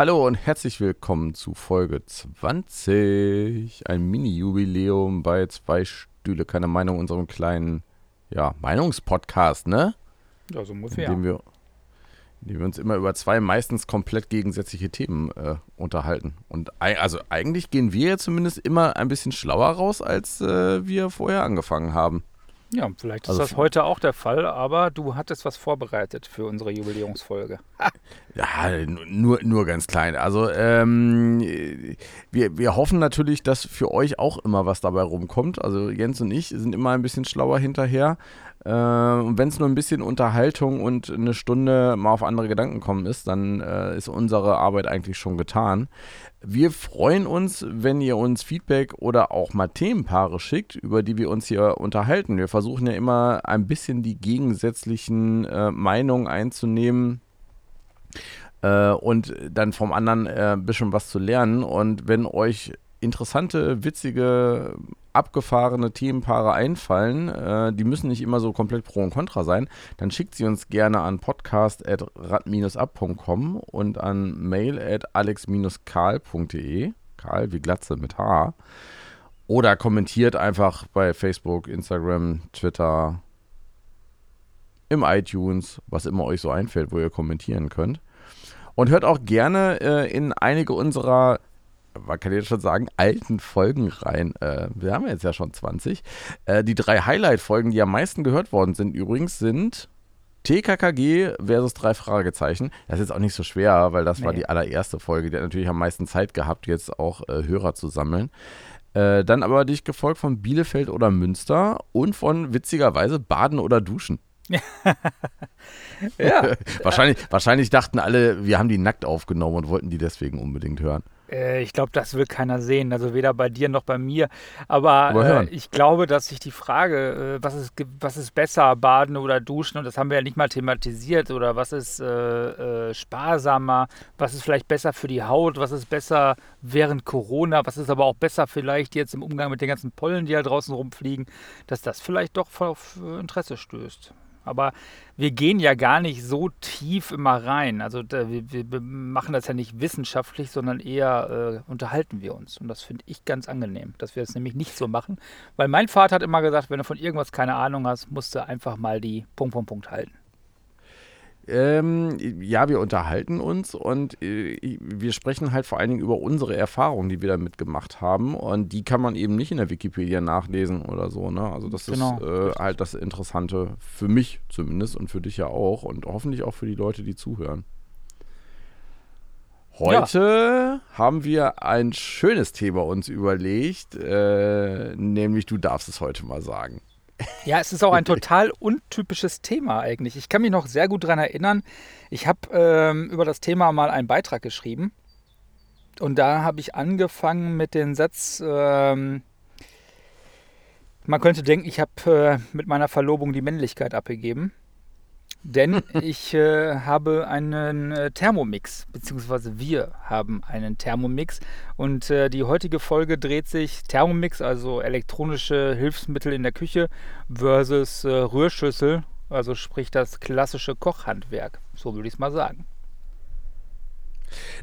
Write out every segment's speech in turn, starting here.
Hallo und herzlich willkommen zu Folge 20. Ein Mini-Jubiläum bei zwei Stühle, keine Meinung, unserem kleinen ja, Meinungspodcast, ne? Ja, so ungefähr. In dem wir, in dem wir uns immer über zwei meistens komplett gegensätzliche Themen äh, unterhalten. Und also eigentlich gehen wir ja zumindest immer ein bisschen schlauer raus, als äh, wir vorher angefangen haben. Ja, vielleicht ist Also das heute auch der Fall, aber du hattest was vorbereitet für unsere Jubiläumsfolge. Ja, nur, nur ganz klein. Also ähm, wir, wir hoffen natürlich, dass für euch auch immer was dabei rumkommt. Also Jens und ich sind immer ein bisschen schlauer hinterher. Äh, und wenn es nur ein bisschen Unterhaltung und eine Stunde mal auf andere Gedanken kommen ist, dann äh, ist unsere Arbeit eigentlich schon getan. Wir freuen uns, wenn ihr uns Feedback oder auch mal Themenpaare schickt, über die wir uns hier unterhalten. Wir versuchen ja immer ein bisschen die gegensätzlichen äh, Meinungen einzunehmen äh, und dann vom anderen äh, ein bisschen was zu lernen. Und wenn euch interessante, witzige, abgefahrene Themenpaare einfallen, äh, die müssen nicht immer so komplett pro und contra sein, dann schickt sie uns gerne an podcast.rad-ab.com und an mail at alex-karl.de. Karl wie Glatze mit H. Oder kommentiert einfach bei Facebook, Instagram, Twitter, im iTunes, was immer euch so einfällt, wo ihr kommentieren könnt. Und hört auch gerne äh, in einige unserer, man kann jetzt schon sagen, alten Folgen rein. Äh, wir haben jetzt ja schon 20. Äh, die drei Highlight-Folgen, die am meisten gehört worden sind, übrigens sind TKKG versus drei Fragezeichen. Das ist jetzt auch nicht so schwer, weil das war Nee. die allererste Folge. Die hat natürlich am meisten Zeit gehabt, jetzt auch äh, Hörer zu sammeln. Äh, dann aber dich gefolgt von Bielefeld oder Münster und von witzigerweise Baden oder Duschen. Ja, wahrscheinlich, wahrscheinlich dachten alle, wir haben die nackt aufgenommen und wollten die deswegen unbedingt hören. Äh, ich glaube, das will keiner sehen, also weder bei dir noch bei mir. Aber, Aber äh, ich glaube, dass sich die Frage, äh, was, ist, was ist besser, baden oder duschen, und das haben wir ja nicht mal thematisiert, oder was ist äh, äh, sparsamer, was ist vielleicht besser für die Haut, was ist besser während Corona, was ist aber auch besser vielleicht jetzt im Umgang mit den ganzen Pollen, die da draußen rumfliegen, dass das vielleicht doch auf Interesse stößt. Aber wir gehen ja gar nicht so tief immer rein. Also wir wir machen das ja nicht wissenschaftlich, sondern eher äh, unterhalten wir uns. Und das finde ich ganz angenehm, dass wir das nämlich nicht so machen. Weil mein Vater hat immer gesagt, wenn du von irgendwas keine Ahnung hast, musst du einfach mal die Punkt, Punkt, Punkt halten. Ähm, ja, wir unterhalten uns und äh, wir sprechen halt vor allen Dingen über unsere Erfahrungen, die wir damit gemacht haben. Und die kann man eben nicht in der Wikipedia nachlesen oder so. Ne? Also das Genau, ist äh, halt das Interessante für mich zumindest und für dich ja auch und hoffentlich auch für die Leute, die zuhören. Heute haben wir ein schönes Thema uns überlegt, äh, nämlich du darfst es heute mal sagen. Ja, es ist auch ein total untypisches Thema eigentlich. Ich kann mich noch sehr gut daran erinnern. Ich habe ähm, über das Thema mal einen Beitrag geschrieben. Und da habe ich angefangen mit dem Satz, ähm, man könnte denken, ich habe äh, mit meiner Verlobung die Männlichkeit abgegeben. Denn ich äh, habe einen äh, Thermomix, beziehungsweise wir haben einen Thermomix. Und äh, die heutige Folge dreht sich Thermomix, also elektronische Hilfsmittel in der Küche, versus äh, Rührschüssel, also sprich das klassische Kochhandwerk. So würde ich es mal sagen.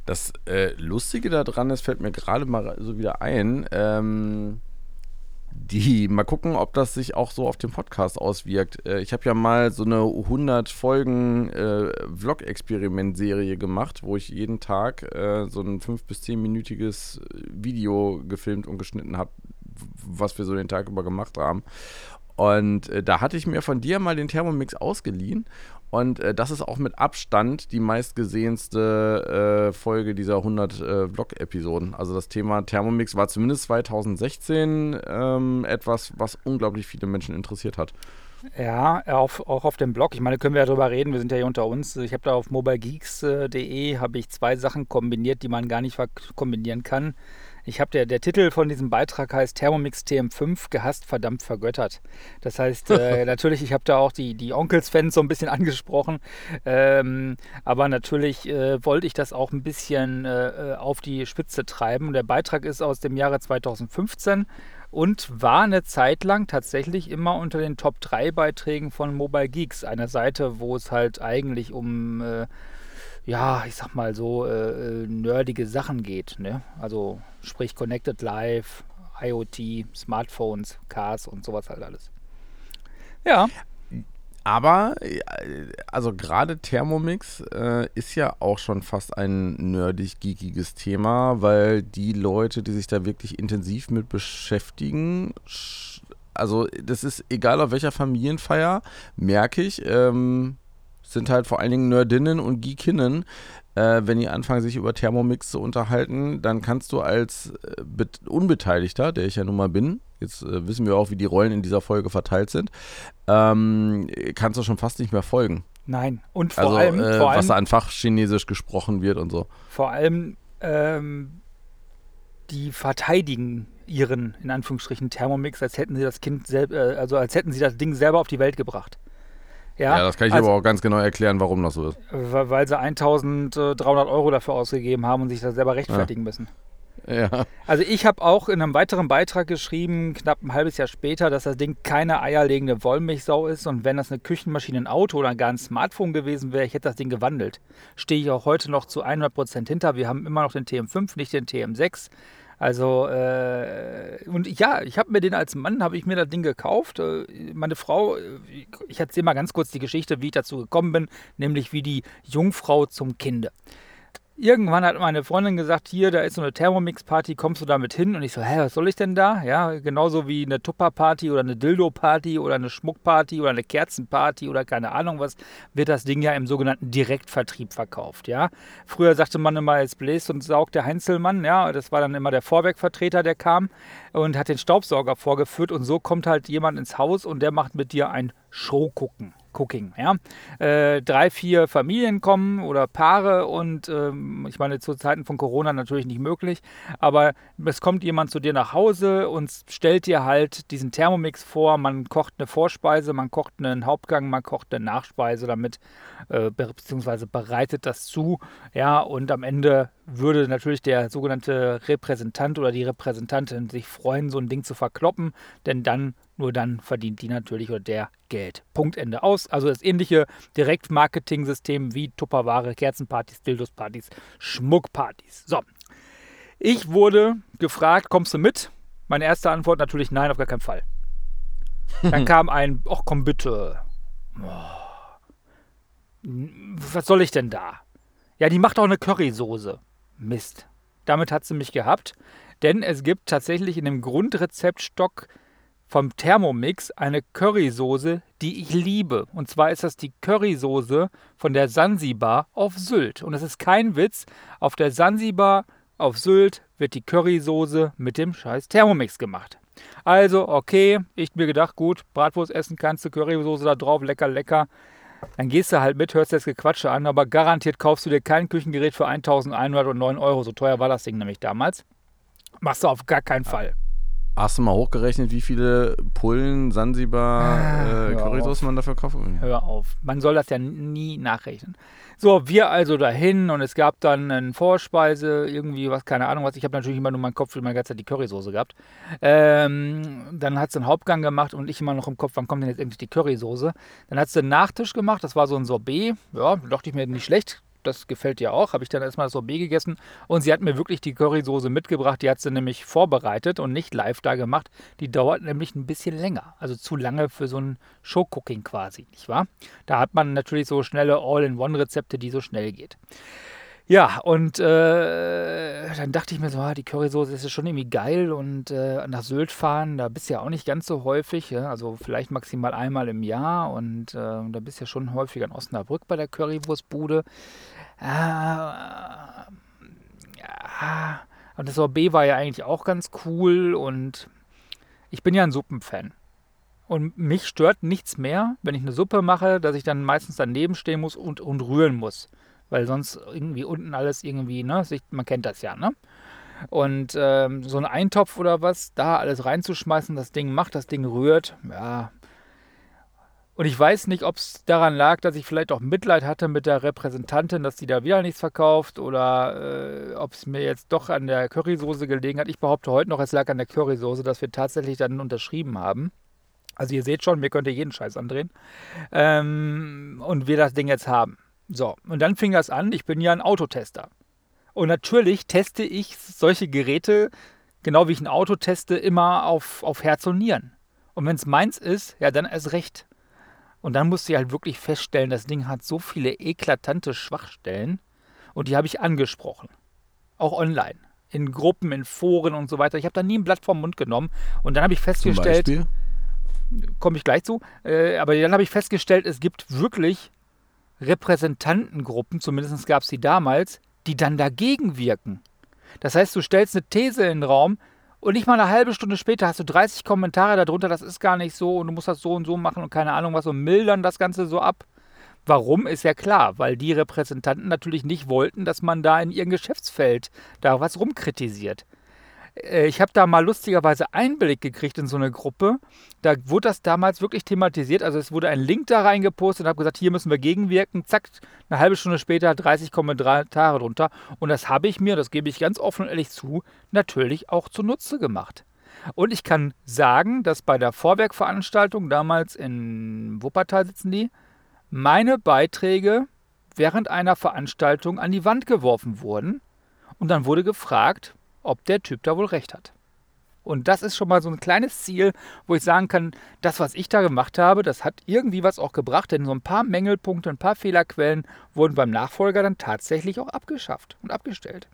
Das äh, Lustige daran ist, fällt mir gerade mal so wieder ein, ähm, die, mal gucken, ob das sich auch so auf den Podcast auswirkt. Äh, ich habe ja mal so eine 100 Folgen äh, Vlog-Experiment-Serie gemacht, wo ich jeden Tag äh, so ein 5- bis 10-minütiges Video gefilmt und geschnitten habe, was wir so den Tag über gemacht haben. Und äh, da hatte ich mir von dir mal den Thermomix ausgeliehen. Und äh, das ist auch mit Abstand die meistgesehenste äh, Folge dieser 100 äh, Vlog-Episoden. Also das Thema Thermomix war zumindest 2016 ähm, etwas, was unglaublich viele Menschen interessiert hat. Ja, auf, auch auf dem Blog. Ich meine, können wir ja drüber reden. Wir sind ja hier unter uns. Ich habe da auf mobilegeeks.de habe ich zwei Sachen kombiniert, die man gar nicht kombinieren kann. Ich habe der, der Titel von diesem Beitrag heißt Thermomix TM5 gehasst, verdammt vergöttert. Das heißt, äh, natürlich, ich habe da auch die, die Onkels-Fans so ein bisschen angesprochen. Ähm, aber natürlich äh, wollte ich das auch ein bisschen äh, auf die Spitze treiben. Und der Beitrag ist aus dem Jahre 2015 und war eine Zeit lang tatsächlich immer unter den Top 3 Beiträgen von Mobile Geeks, einer Seite, wo es halt eigentlich um äh, ja, ich sag mal so, äh, äh, nerdige Sachen geht. Ne? Also sprich Connected Life, IoT, Smartphones, Cars und sowas halt alles. Ja. Aber, äh, also gerade Thermomix äh, ist ja auch schon fast ein nerdig-geekiges Thema, weil die Leute, die sich da wirklich intensiv mit beschäftigen, also das ist egal auf welcher Familienfeier, merke ich, ähm, sind halt vor allen Dingen Nerdinnen und Geekinnen. Äh, wenn die anfangen, sich über Thermomix zu unterhalten, dann kannst du als äh, Unbeteiligter, der ich ja nun mal bin, jetzt äh, wissen wir auch, wie die Rollen in dieser Folge verteilt sind, ähm, kannst du schon fast nicht mehr folgen. Nein, und vor also, allem, äh, vor was allem, da an Fachchinesisch gesprochen wird und so. Vor allem, ähm, die verteidigen ihren, in Anführungsstrichen, Thermomix, als hätten sie das Kind selbst, äh, also als hätten sie das Ding selber auf die Welt gebracht. Ja, ja das kann ich also, aber auch ganz genau erklären, warum das so ist. Weil sie 1300 Euro dafür ausgegeben haben und sich da selber rechtfertigen ja. müssen. Ja. Also ich habe auch in einem weiteren Beitrag geschrieben, knapp ein halbes Jahr später, dass das Ding keine eierlegende Wollmilchsau ist und wenn das eine Küchenmaschine, ein Auto oder gar ein Smartphone gewesen wäre, ich hätte das Ding gewandelt. Stehe ich auch heute noch zu 100% hinter. Wir haben immer noch den TM5, nicht den TM6. Also, äh, und ja, ich habe mir den als Mann, habe ich mir das Ding gekauft. Äh, meine Frau, äh, ich erzähle mal ganz kurz die Geschichte, wie ich dazu gekommen bin, nämlich wie die Jungfrau zum Kinde. Irgendwann hat meine Freundin gesagt, hier, da ist so eine Thermomix-Party, kommst du damit hin? Und ich so, hä, was soll ich denn da? Ja, genauso wie eine Tupper-Party oder eine Dildo-Party oder eine Schmuck-Party oder eine Kerzenparty oder keine Ahnung was, wird das Ding ja im sogenannten Direktvertrieb verkauft, ja. Früher sagte man immer, es bläst und saugt der Heinzelmann, ja, das war dann immer der Vorwerkvertreter, der kam und hat den Staubsauger vorgeführt und so kommt halt jemand ins Haus und der macht mit dir ein Showgucken. Cooking. Ja? Äh, drei, vier Familien kommen oder Paare und ähm, ich meine, zu Zeiten von Corona natürlich nicht möglich, aber es kommt jemand zu dir nach Hause und stellt dir halt diesen Thermomix vor. Man kocht eine Vorspeise, man kocht einen Hauptgang, man kocht eine Nachspeise damit, äh, beziehungsweise bereitet das zu. Ja, und am Ende würde natürlich der sogenannte Repräsentant oder die Repräsentantin sich freuen, so ein Ding zu verkloppen, denn dann nur dann verdient die natürlich oder der Geld. Punkt Ende aus. Also das ähnliche Direktmarketing-System wie Tupperware, Kerzenpartys, Dildospartys, Schmuckpartys. So. Ich wurde gefragt, kommst du mit? Meine erste Antwort natürlich nein, auf gar keinen Fall. Dann kam ein, ach komm bitte. Was soll ich denn da? Ja, die macht auch eine Currysoße. Mist. Damit hat sie mich gehabt, denn es gibt tatsächlich in dem Grundrezeptstock vom Thermomix eine Currysoße, die ich liebe. Und zwar ist das die Currysoße von der Sansibar auf Sylt. Und es ist kein Witz, auf der Sansibar auf Sylt wird die Currysoße mit dem scheiß Thermomix gemacht. Also, okay, ich mir gedacht, gut, Bratwurst essen kannst du, Currysoße da drauf, lecker, lecker. Dann gehst du halt mit, hörst das Gequatsche an, aber garantiert kaufst du dir kein Küchengerät für 1109 Euro. So teuer war das Ding nämlich damals. Machst du auf gar keinen Fall. Hast du mal hochgerechnet, wie viele Pullen, Sansibar, ah, äh, Currysoße man dafür kauft? Hör auf. Man soll das ja nie nachrechnen. So, wir also dahin und es gab dann eine Vorspeise, irgendwie was, keine Ahnung was. Ich habe natürlich immer nur meinen Kopf für meine ganze Zeit die Currysoße gehabt. Ähm, dann hat sie einen Hauptgang gemacht und ich immer noch im Kopf, wann kommt denn jetzt endlich die Currysoße? Dann hat sie einen Nachtisch gemacht, das war so ein Sorbet. Ja, dachte ich mir nicht schlecht das gefällt dir auch. Habe ich dann erstmal das Sorbet gegessen und sie hat mir wirklich die Currysoße mitgebracht. Die hat sie nämlich vorbereitet und nicht live da gemacht. Die dauert nämlich ein bisschen länger. Also zu lange für so ein Showcooking quasi, nicht wahr? Da hat man natürlich so schnelle All-in-One-Rezepte, die so schnell geht. Ja, und äh, dann dachte ich mir so, ah, die Currysoße ist schon irgendwie geil und äh, nach Sylt fahren, da bist du ja auch nicht ganz so häufig, ja? also vielleicht maximal einmal im Jahr und äh, da bist du ja schon häufig an Osnabrück bei der Currywurstbude. Äh, ja, und das Sorbet war ja eigentlich auch ganz cool und ich bin ja ein Suppenfan. Und mich stört nichts mehr, wenn ich eine Suppe mache, dass ich dann meistens daneben stehen muss und, und rühren muss weil sonst irgendwie unten alles irgendwie, ne, man kennt das ja, ne? Und ähm, so ein Eintopf oder was, da alles reinzuschmeißen, das Ding macht, das Ding rührt, ja. Und ich weiß nicht, ob es daran lag, dass ich vielleicht auch Mitleid hatte mit der Repräsentantin, dass die da wieder nichts verkauft oder äh, ob es mir jetzt doch an der Currysoße gelegen hat. Ich behaupte heute noch, es lag an der Currysoße, dass wir tatsächlich dann unterschrieben haben. Also ihr seht schon, mir könnte jeden Scheiß andrehen. Ähm, und wir das Ding jetzt haben. So, und dann fing das an, ich bin ja ein Autotester. Und natürlich teste ich solche Geräte, genau wie ich ein Auto teste, immer auf, auf Herz und Nieren. Und wenn es meins ist, ja, dann erst recht. Und dann musste ich halt wirklich feststellen, das Ding hat so viele eklatante Schwachstellen und die habe ich angesprochen. Auch online. In Gruppen, in Foren und so weiter. Ich habe da nie ein Blatt vom Mund genommen. Und dann habe ich festgestellt, komme ich gleich zu, äh, aber dann habe ich festgestellt, es gibt wirklich Repräsentantengruppen, zumindest gab es die damals, die dann dagegen wirken. Das heißt, du stellst eine These in den Raum und nicht mal eine halbe Stunde später hast du 30 Kommentare darunter, das ist gar nicht so und du musst das so und so machen und keine Ahnung was und mildern das Ganze so ab. Warum ist ja klar, weil die Repräsentanten natürlich nicht wollten, dass man da in ihrem Geschäftsfeld da was rumkritisiert. Äh, ich habe da mal lustigerweise Einblick gekriegt in so eine Gruppe. Da wurde das damals wirklich thematisiert. Also es wurde ein Link da reingepostet und habe gesagt, hier müssen wir gegenwirken. Zack, eine halbe Stunde später 30 Kommentare drunter. Und das habe ich mir, das gebe ich ganz offen und ehrlich zu, natürlich auch zunutze gemacht. Und ich kann sagen, dass bei der Vorwerkveranstaltung, damals in Wuppertal sitzen die, meine Beiträge während einer Veranstaltung an die Wand geworfen wurden. Und dann wurde gefragt, ob der Typ da wohl recht hat. Und das ist schon mal so ein kleines Ziel, wo ich sagen kann, das, was ich da gemacht habe, das hat irgendwie was auch gebracht, denn so ein paar Mängelpunkte, ein paar Fehlerquellen wurden beim Nachfolger dann tatsächlich auch abgeschafft und abgestellt.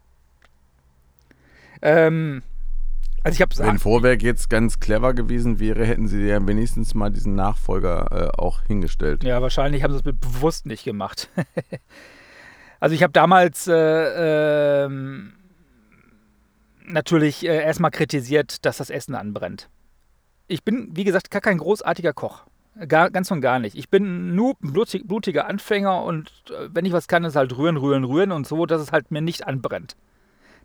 Ähm, also ich habe Wenn Vorwerk jetzt ganz clever gewesen wäre, hätten sie ja wenigstens mal diesen Nachfolger äh, auch hingestellt. Ja, wahrscheinlich haben sie es bewusst nicht gemacht. also ich habe damals äh, ähm, natürlich äh, erstmal kritisiert, dass das Essen anbrennt. Ich bin, wie gesagt, gar kein großartiger Koch. Gar, ganz und gar nicht. Ich bin nur blutig, blutiger Anfänger und äh, wenn ich was kann, ist halt rühren, rühren, rühren und so, dass es halt mir nicht anbrennt.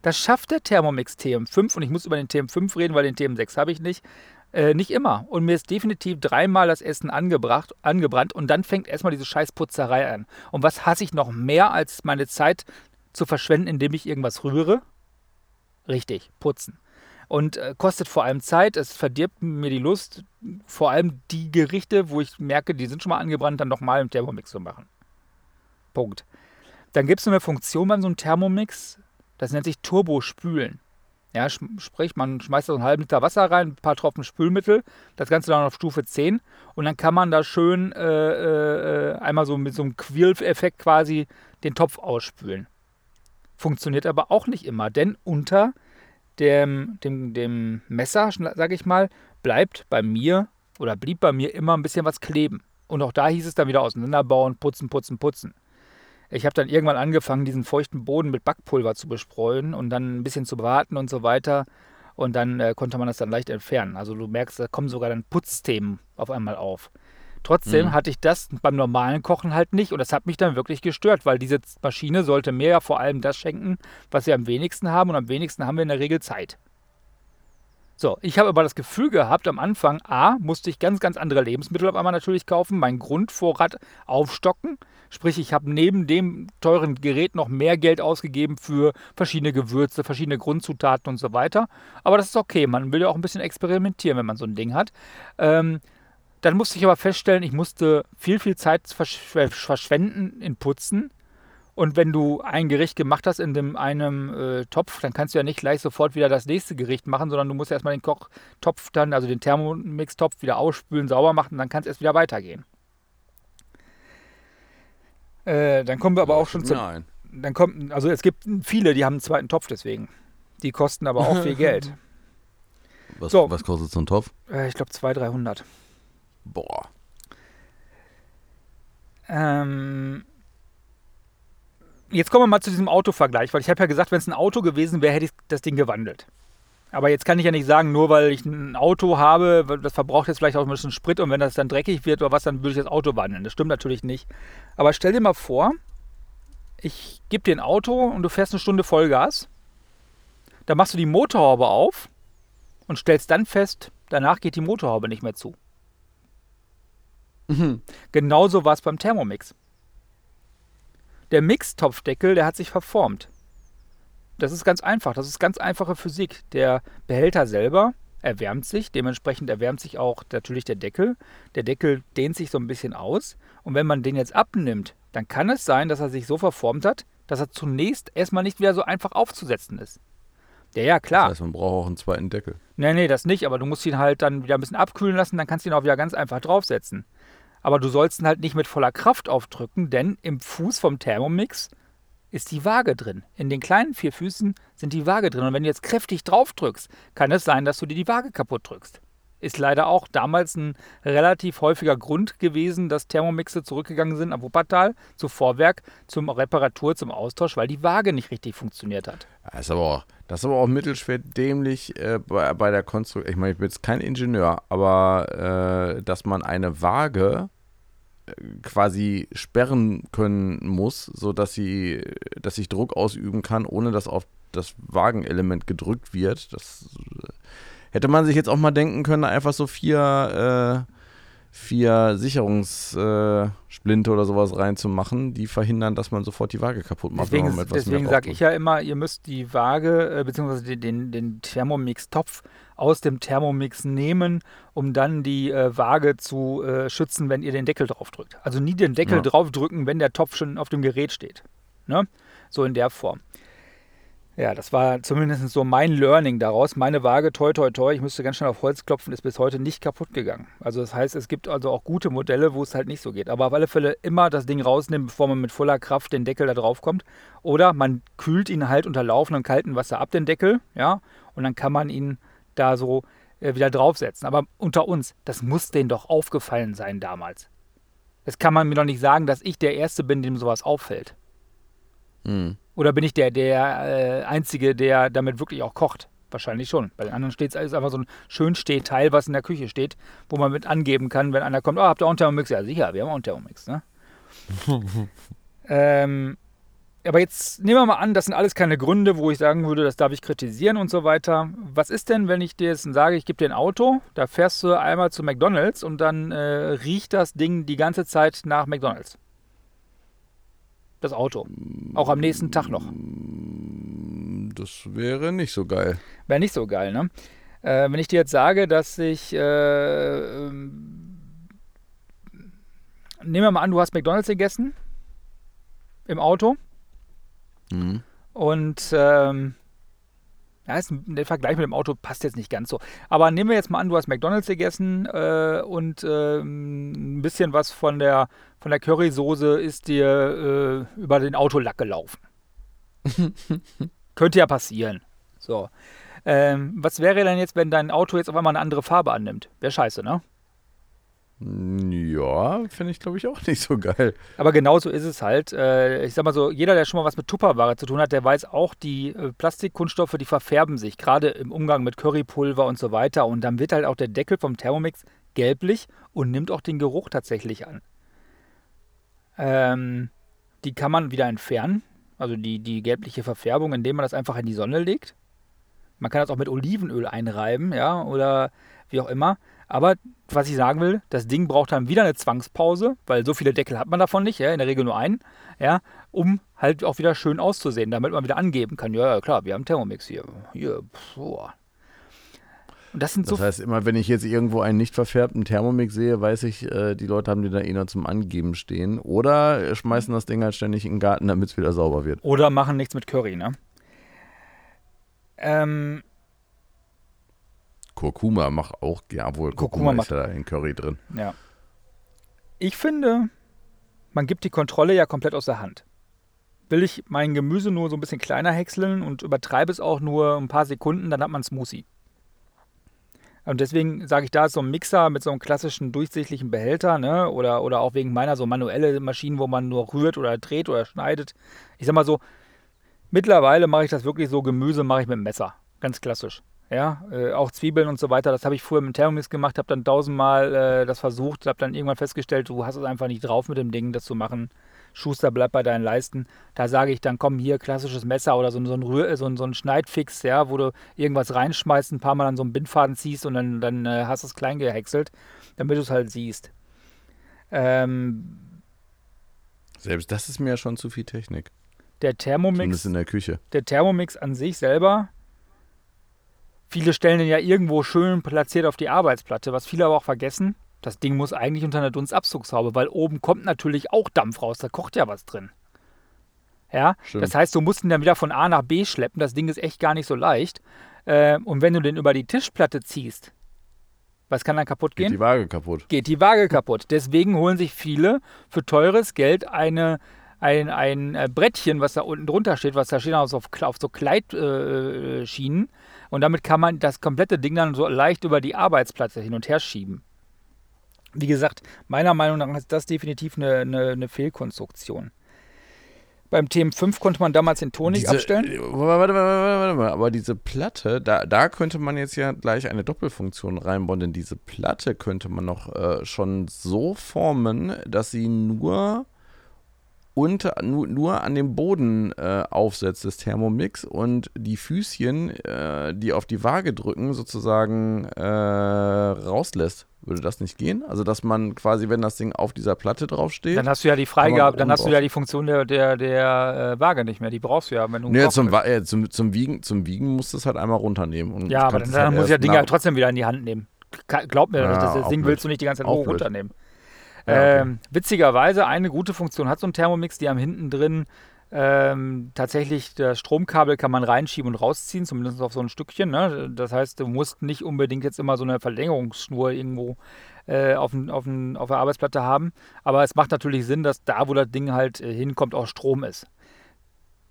Das schafft der Thermomix TM5 und ich muss über den TM5 reden, weil den TM6 habe ich nicht. Äh, nicht immer. Und mir ist definitiv dreimal das Essen angebracht, angebrannt und dann fängt erstmal diese Scheißputzerei an. Und was hasse ich noch mehr, als meine Zeit zu verschwenden, indem ich irgendwas rühre? Richtig, putzen. Und äh, kostet vor allem Zeit, es verdirbt mir die Lust, vor allem die Gerichte, wo ich merke, die sind schon mal angebrannt, dann nochmal im Thermomix zu machen. Punkt. Dann gibt es eine Funktion bei so einem Thermomix, das nennt sich Turbo-Spülen. Ja, sprich, man schmeißt da so einen halben Liter Wasser rein, ein paar Tropfen Spülmittel, das Ganze dann auf Stufe 10 und dann kann man da schön äh, äh, einmal so mit so einem Quirl-Effekt quasi den Topf ausspülen. Funktioniert aber auch nicht immer, denn unter dem, dem, dem Messer, sage ich mal, bleibt bei mir oder blieb bei mir immer ein bisschen was kleben. Und auch da hieß es dann wieder auseinanderbauen, putzen, putzen, putzen. Ich habe dann irgendwann angefangen, diesen feuchten Boden mit Backpulver zu bespreuen und dann ein bisschen zu warten und so weiter. Und dann äh, konnte man das dann leicht entfernen. Also du merkst, da kommen sogar dann Putzthemen auf einmal auf. Trotzdem mhm. hatte ich das beim normalen Kochen halt nicht und das hat mich dann wirklich gestört, weil diese Maschine sollte mir ja vor allem das schenken, was wir am wenigsten haben und am wenigsten haben wir in der Regel Zeit. So, ich habe aber das Gefühl gehabt, am Anfang, A, musste ich ganz, ganz andere Lebensmittel auf einmal natürlich kaufen, meinen Grundvorrat aufstocken. Sprich, ich habe neben dem teuren Gerät noch mehr Geld ausgegeben für verschiedene Gewürze, verschiedene Grundzutaten und so weiter. Aber das ist okay, man will ja auch ein bisschen experimentieren, wenn man so ein Ding hat. Ähm, dann musste ich aber feststellen, ich musste viel, viel Zeit verschwenden in Putzen. Und wenn du ein Gericht gemacht hast in dem einem äh, Topf, dann kannst du ja nicht gleich sofort wieder das nächste Gericht machen, sondern du musst erstmal den Kochtopf dann, also den Thermomix-Topf wieder ausspülen, sauber machen und dann kann es erst wieder weitergehen. Äh, dann kommen wir aber auch schon zu. Nein. Dann kommt, also es gibt viele, die haben einen zweiten Topf deswegen. Die kosten aber auch viel Geld. Was, so, was kostet so ein Topf? Äh, ich glaube 200, 300. Boah. Ähm, jetzt kommen wir mal zu diesem Autovergleich, weil ich habe ja gesagt, wenn es ein Auto gewesen wäre, hätte ich das Ding gewandelt. Aber jetzt kann ich ja nicht sagen, nur weil ich ein Auto habe, das verbraucht jetzt vielleicht auch ein bisschen Sprit und wenn das dann dreckig wird oder was, dann würde ich das Auto wandeln. Das stimmt natürlich nicht. Aber stell dir mal vor, ich gebe dir ein Auto und du fährst eine Stunde Vollgas. Da machst du die Motorhaube auf und stellst dann fest, danach geht die Motorhaube nicht mehr zu. Mhm. Genauso war es beim Thermomix. Der Mixtopfdeckel, der hat sich verformt. Das ist ganz einfach. Das ist ganz einfache Physik. Der Behälter selber erwärmt sich, dementsprechend erwärmt sich auch natürlich der Deckel. Der Deckel dehnt sich so ein bisschen aus. Und wenn man den jetzt abnimmt dann kann es sein, dass er sich so verformt hat, dass er zunächst erstmal nicht wieder so einfach aufzusetzen ist. Ja, ja, klar. Das heißt, man braucht auch einen zweiten Deckel. Nee, nee, das nicht, aber du musst ihn halt dann wieder ein bisschen abkühlen lassen, dann kannst du ihn auch wieder ganz einfach draufsetzen. Aber du sollst ihn halt nicht mit voller Kraft aufdrücken, denn im Fuß vom Thermomix ist die Waage drin. In den kleinen vier Füßen sind die Waage drin. Und wenn du jetzt kräftig drauf drückst, kann es sein, dass du dir die Waage kaputt drückst. Ist leider auch damals ein relativ häufiger Grund gewesen, dass Thermomixe zurückgegangen sind am Wuppertal zu Vorwerk, zum Reparatur, zum Austausch, weil die Waage nicht richtig funktioniert hat. Das ist aber auch, das ist aber auch mittelschwer dämlich äh, bei, bei, der Konstruktion. Ich meine, ich bin jetzt kein Ingenieur, aber äh, dass man eine Waage quasi sperren können muss, sodass sie, dass sich Druck ausüben kann, ohne dass auf das Wagenelement gedrückt wird. Das äh, Hätte man sich jetzt auch mal denken können, einfach so vier, äh, vier Sicherungssplinte äh, oder sowas reinzumachen, die verhindern, dass man sofort die Waage kaputt macht. Deswegen, deswegen sage ich ja immer, ihr müsst die Waage äh, bzw. den, den Thermomix-Topf aus dem Thermomix nehmen, um dann die äh, Waage zu äh, schützen, wenn ihr den Deckel drauf drückt. Also nie den Deckel ja. drauf drücken, wenn der Topf schon auf dem Gerät steht. Ne? So in der Form. Ja, das war zumindest so mein Learning daraus. Meine Waage, toi, toi, toi, ich müsste ganz schnell auf Holz klopfen, ist bis heute nicht kaputt gegangen. Also das heißt, es gibt also auch gute Modelle, wo es halt nicht so geht. Aber auf alle Fälle immer das Ding rausnehmen, bevor man mit voller Kraft den Deckel da drauf kommt. Oder man kühlt ihn halt unter laufendem kaltem Wasser ab, den Deckel, ja, und dann kann man ihn da so äh, wieder draufsetzen. Aber unter uns, das muss denen doch aufgefallen sein damals. Das kann man mir doch nicht sagen, dass ich der Erste bin, dem sowas auffällt. Hm. Oder bin ich der, der äh, Einzige, der damit wirklich auch kocht? Wahrscheinlich schon. Bei den anderen steht es einfach so ein schön Teil, was in der Küche steht, wo man mit angeben kann, wenn einer kommt, oh, habt ihr auch einen Thermomix? Ja, sicher, wir haben auch einen Thermomix. Ne? ähm, aber jetzt nehmen wir mal an, das sind alles keine Gründe, wo ich sagen würde, das darf ich kritisieren und so weiter. Was ist denn, wenn ich dir jetzt sage, ich gebe dir ein Auto, da fährst du einmal zu McDonalds und dann äh, riecht das Ding die ganze Zeit nach McDonalds? das Auto. Auch am nächsten Tag noch. Das wäre nicht so geil. Wäre nicht so geil, ne? Äh, wenn ich dir jetzt sage, dass ich. Äh, ähm, nehmen wir mal an, du hast McDonalds gegessen. Im Auto. Mhm. Und ähm, ja, ist der Vergleich mit dem Auto passt jetzt nicht ganz so. Aber nehmen wir jetzt mal an, du hast McDonalds gegessen äh, und äh, ein bisschen was von der, von der Currysoße ist dir äh, über den Autolack gelaufen. Könnte ja passieren. So. Ähm, was wäre denn jetzt, wenn dein Auto jetzt auf einmal eine andere Farbe annimmt? Wäre scheiße, ne? Ja, finde ich, glaube ich, auch nicht so geil. Aber genauso ist es halt. Äh, ich sag mal so, jeder, der schon mal was mit Tupperware zu tun hat, der weiß auch, die äh, Plastikkunststoffe, die verfärben sich, gerade im Umgang mit Currypulver und so weiter. Und dann wird halt auch der Deckel vom Thermomix gelblich und nimmt auch den Geruch tatsächlich an. Ähm, die kann man wieder entfernen, also die, die gelbliche Verfärbung, indem man das einfach in die Sonne legt. Man kann das auch mit Olivenöl einreiben, ja, oder wie auch immer. Aber was ich sagen will, das Ding braucht dann wieder eine Zwangspause, weil so viele Deckel hat man davon nicht, ja, in der Regel nur einen, ja, um halt auch wieder schön auszusehen, damit man wieder angeben kann, ja, ja klar, wir haben Thermomix hier. Hier, boah. Und das sind das so heißt, immer wenn ich jetzt irgendwo einen nicht verfärbten Thermomix sehe, weiß ich, äh, die Leute haben die da eh noch zum Angeben stehen. Oder schmeißen das Ding halt ständig in den Garten, damit es wieder sauber wird. Oder machen nichts mit Curry, ne? Ähm, Kurkuma macht auch, ja wohl, Kurkuma, Kurkuma macht, ist ja in Curry drin. Ja. Ich finde, man gibt die Kontrolle ja komplett aus der Hand. Will ich mein Gemüse nur so ein bisschen kleiner häckseln und übertreibe es auch nur ein paar Sekunden, dann hat man Smoothie. Und deswegen sage ich da so ein Mixer mit so einem klassischen durchsichtigen Behälter, ne? Oder, oder auch wegen meiner so manuelle Maschinen, wo man nur rührt oder dreht oder schneidet. Ich sag mal so, mittlerweile mache ich das wirklich so, Gemüse mache ich mit dem Messer. Ganz klassisch. Ja, äh, auch Zwiebeln und so weiter. Das habe ich früher mit Thermomix gemacht, habe dann tausendmal äh, das versucht, habe dann irgendwann festgestellt, du hast es einfach nicht drauf mit dem Ding, das zu machen. Schuster bleibt bei deinen Leisten. Da sage ich dann, komm hier, klassisches Messer oder so, so, ein, Rühr, so, ein, so ein Schneidfix, ja, wo du irgendwas reinschmeißt, ein paar Mal an so einen Bindfaden ziehst und dann, dann äh, hast du es klein gehäckselt, damit du es halt siehst. Ähm, Selbst das ist mir ja schon zu viel Technik. Der Thermomix. Zumindest in der Küche. Der Thermomix an sich selber Viele stellen den ja irgendwo schön platziert auf die Arbeitsplatte, was viele aber auch vergessen. Das Ding muss eigentlich unter einer Dunstabzugshaube, weil oben kommt natürlich auch Dampf raus, da kocht ja was drin. Ja, Stimmt. das heißt, du musst ihn dann wieder von A nach B schleppen. Das Ding ist echt gar nicht so leicht. Äh, und wenn du den über die Tischplatte ziehst, was kann dann kaputt Geht gehen? die Waage kaputt. geht die Waage kaputt. Deswegen holen sich viele für teures Geld eine, ein, ein äh, Brettchen, was da unten drunter steht, was da steht auf, auf, auf so Kleidschienen. Äh, Schienen. Und damit kann man das komplette Ding dann so leicht über die Arbeitsplatte hin und her schieben. Wie gesagt, meiner Meinung nach ist das definitiv eine, eine, eine Fehlkonstruktion. Beim TM5 konnte man damals den Ton nicht Diese- abstellen. äh, Warte, warte, warte, warte. Aber diese Platte, da, da könnte man jetzt ja gleich eine Doppelfunktion reinbauen, denn diese Platte könnte man noch äh, schon so formen, dass sie nur unter, nur, an dem Boden äh, aufsetzt des Thermomix und die Füßchen, äh, die auf die Waage drücken, sozusagen äh, rauslässt. Würde das nicht gehen? Also, dass man quasi, wenn das Ding auf dieser Platte draufsteht. Dann hast du ja die Freigabe, dann hast du ja die Funktion der, der, der äh, Waage nicht mehr. Die brauchst du ja, wenn du Nee, zum, äh, zum, zum, Wiegen, zum Wiegen musst du es halt einmal runternehmen. Und Ja, aber dann, dann muss ich das Ding ja nach- trotzdem wieder in die Hand nehmen. Glaub mir, Ja, das, das Ding willst du nicht die ganze Zeit hoch runternehmen. Ähm, witzigerweise, eine gute Funktion hat so ein Thermomix, die haben hinten drin ähm, tatsächlich das Stromkabel kann man reinschieben und rausziehen, zumindest auf so ein Stückchen. Ne? Das heißt, du musst nicht unbedingt jetzt immer so eine Verlängerungsschnur irgendwo äh, auf, auf, auf der Arbeitsplatte haben. Aber es macht natürlich Sinn, dass da, wo das Ding halt äh, hinkommt, auch Strom ist.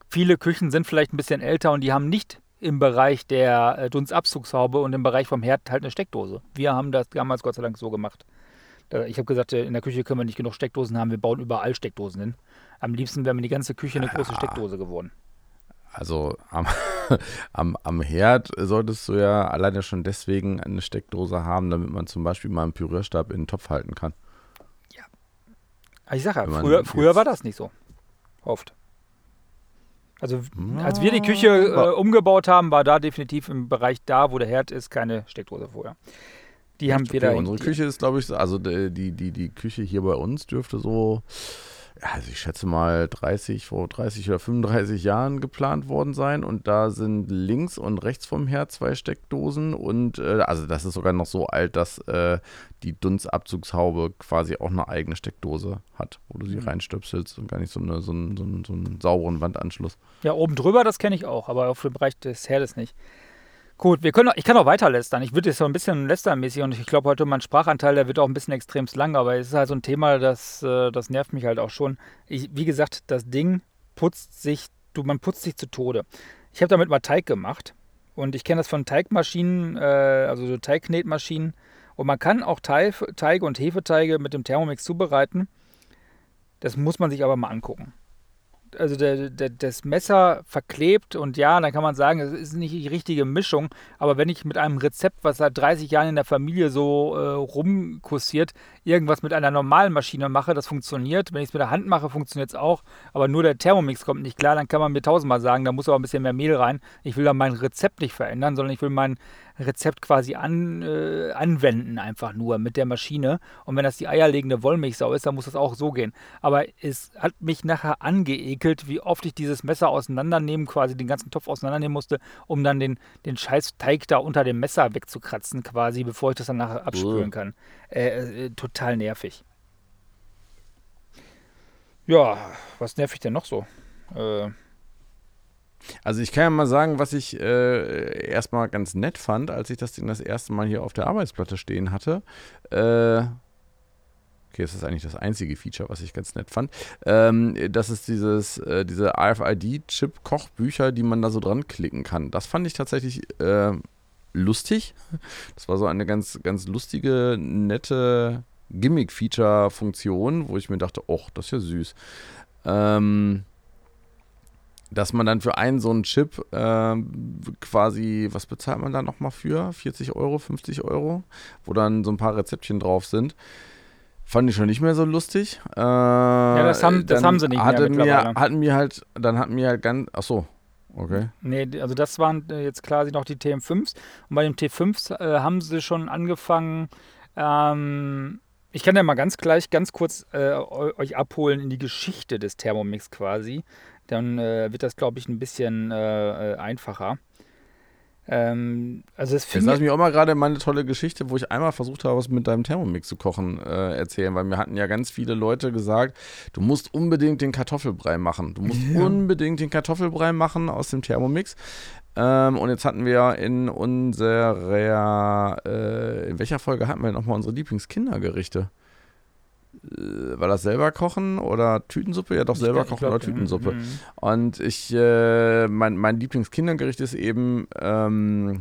Viele Küchen sind vielleicht ein bisschen älter und die haben nicht im Bereich der äh, Dunstabzugshaube und im Bereich vom Herd halt eine Steckdose. Wir haben das damals Gott sei Dank so gemacht. Äh, Ich habe gesagt, äh, in der Küche können wir nicht genug Steckdosen haben, wir bauen überall Steckdosen hin. Am liebsten wäre mir die ganze Küche eine große Steckdose geworden. Also am, am, am Herd solltest du ja alleine schon deswegen eine Steckdose haben, damit man zum Beispiel mal einen Pürierstab in den Topf halten kann. Aber ich sage ja, früher, früher war das nicht so. Oft. Also als wir die Küche äh, umgebaut haben, war da definitiv im Bereich da, wo der Herd ist, keine Steckdose vorher. Die haben wir okay, da. Unsere Küche ist, glaube ich, so- also die, die, die, die Küche hier bei uns dürfte so, also ich schätze mal 30, vor 30 oder 35 Jahren geplant worden sein. Und da sind links und rechts vom Herd zwei Steckdosen. Und äh, also das ist sogar noch so alt, dass äh, die Dunstabzugshaube quasi auch eine eigene Steckdose hat, wo du sie Mhm. reinstöpselst und gar nicht so, eine, so, einen, so, einen, so einen sauberen Wandanschluss. Ja, oben drüber, das kenne ich auch, aber auf dem Bereich des Herdes nicht. Gut, wir können, ich kann auch weiter lästern. Ich würde jetzt so ein bisschen lästermäßig und ich glaube heute mein Sprachanteil, der wird auch ein bisschen extremst lang, aber es ist halt so ein Thema, das, äh, das nervt mich halt auch schon. Ich, wie gesagt, das Ding putzt sich, du, man putzt sich zu Tode. Ich habe damit mal Teig gemacht und ich kenne das von Teigmaschinen, äh, also so Teigknetmaschinen und man kann auch Teig, Teige und Hefeteige mit dem Thermomix zubereiten. Das muss man sich aber mal angucken also der, der, das Messer verklebt und ja, dann kann man sagen, es ist nicht die richtige Mischung, aber wenn ich mit einem Rezept, was seit 30 Jahren in der Familie so äh, rumkursiert, irgendwas mit einer normalen Maschine mache, das funktioniert. Wenn ich es mit der Hand mache, funktioniert es auch, aber nur der Thermomix kommt nicht klar, dann kann man mir tausendmal sagen, da muss aber ein bisschen mehr Mehl rein. Ich will dann mein Rezept nicht verändern, sondern ich will mein Rezept quasi an, äh, anwenden, einfach nur mit der Maschine. Und wenn das die eierlegende Wollmilchsau ist, dann muss das auch so gehen. Aber es hat mich nachher angeekelt, wie oft ich dieses Messer auseinandernehmen, quasi den ganzen Topf auseinandernehmen musste, um dann den, den scheiß Teig da unter dem Messer wegzukratzen, quasi, bevor ich das dann nachher abspülen kann. Äh, äh, total nervig. Ja, was nervig denn noch so? Äh, Also ich kann ja mal sagen, was ich äh, erstmal ganz nett fand, als ich das Ding das erste Mal hier auf der Arbeitsplatte stehen hatte. Äh, okay, das ist eigentlich das einzige Feature, was ich ganz nett fand. Ähm, das ist dieses, äh, diese RFID-Chip-Kochbücher, die man da so dran klicken kann. Das fand ich tatsächlich äh, lustig. Das war so eine ganz, ganz lustige, nette Gimmick-Feature-Funktion, wo ich mir dachte, och, das ist ja süß. Ähm, dass man dann für einen so einen Chip ähm, quasi, was bezahlt man da nochmal für? 40 Euro, 50 Euro? Wo dann so ein paar Rezeptchen drauf sind. Fand ich schon nicht mehr so lustig. Äh, ja, das haben- das haben sie nicht mehr hatte mir, mittlerweile. hatten mir halt, dann hatten mir halt ganz, ach so, okay. Nee, also das waren äh, jetzt quasi noch die TM5s. Und bei dem T5s äh, haben sie schon angefangen. Ähm, ich kann ja mal ganz gleich, ganz kurz äh, eu- euch abholen in die Geschichte des Thermomix quasi. Dann äh, wird das, glaube ich, ein bisschen äh, äh, einfacher. Ähm, also es Jetzt lass mich auch mal gerade meine tolle Geschichte, wo ich einmal versucht habe, was mit deinem Thermomix zu kochen, äh, erzählen, weil mir hatten ja ganz viele Leute gesagt, du musst unbedingt den Kartoffelbrei machen. Du musst ja. unbedingt den Kartoffelbrei machen aus dem Thermomix. Ähm, und jetzt hatten wir in unserer, äh, in welcher Folge hatten wir nochmal unsere Lieblingskindergerichte? Äh, war das selber kochen oder Tütensuppe? Ja, doch selber ich kochen glaub, oder Tütensuppe. Mhm. Und ich, äh, mein, mein Lieblingskindergericht ist eben, ähm,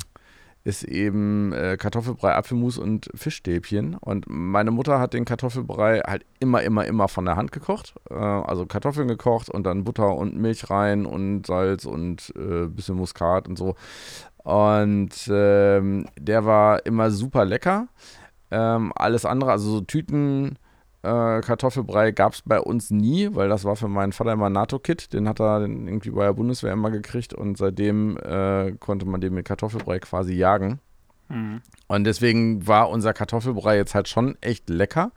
ist eben äh, Kartoffelbrei, Apfelmus und Fischstäbchen. Und meine Mutter hat den Kartoffelbrei halt immer, immer, immer von der Hand gekocht. Äh, also Kartoffeln gekocht und dann Butter und Milch rein und Salz und äh, bisschen Muskat und so. Und ähm, der war immer super lecker. Ähm, alles andere, also so Tüten äh, Kartoffelbrei gab es bei uns nie, weil das war für meinen Vater immer NATO-Kit. Den hat er irgendwie bei der Bundeswehr immer gekriegt und seitdem äh, konnte man den mit Kartoffelbrei quasi jagen. Mhm. Und deswegen war unser Kartoffelbrei jetzt halt schon echt lecker.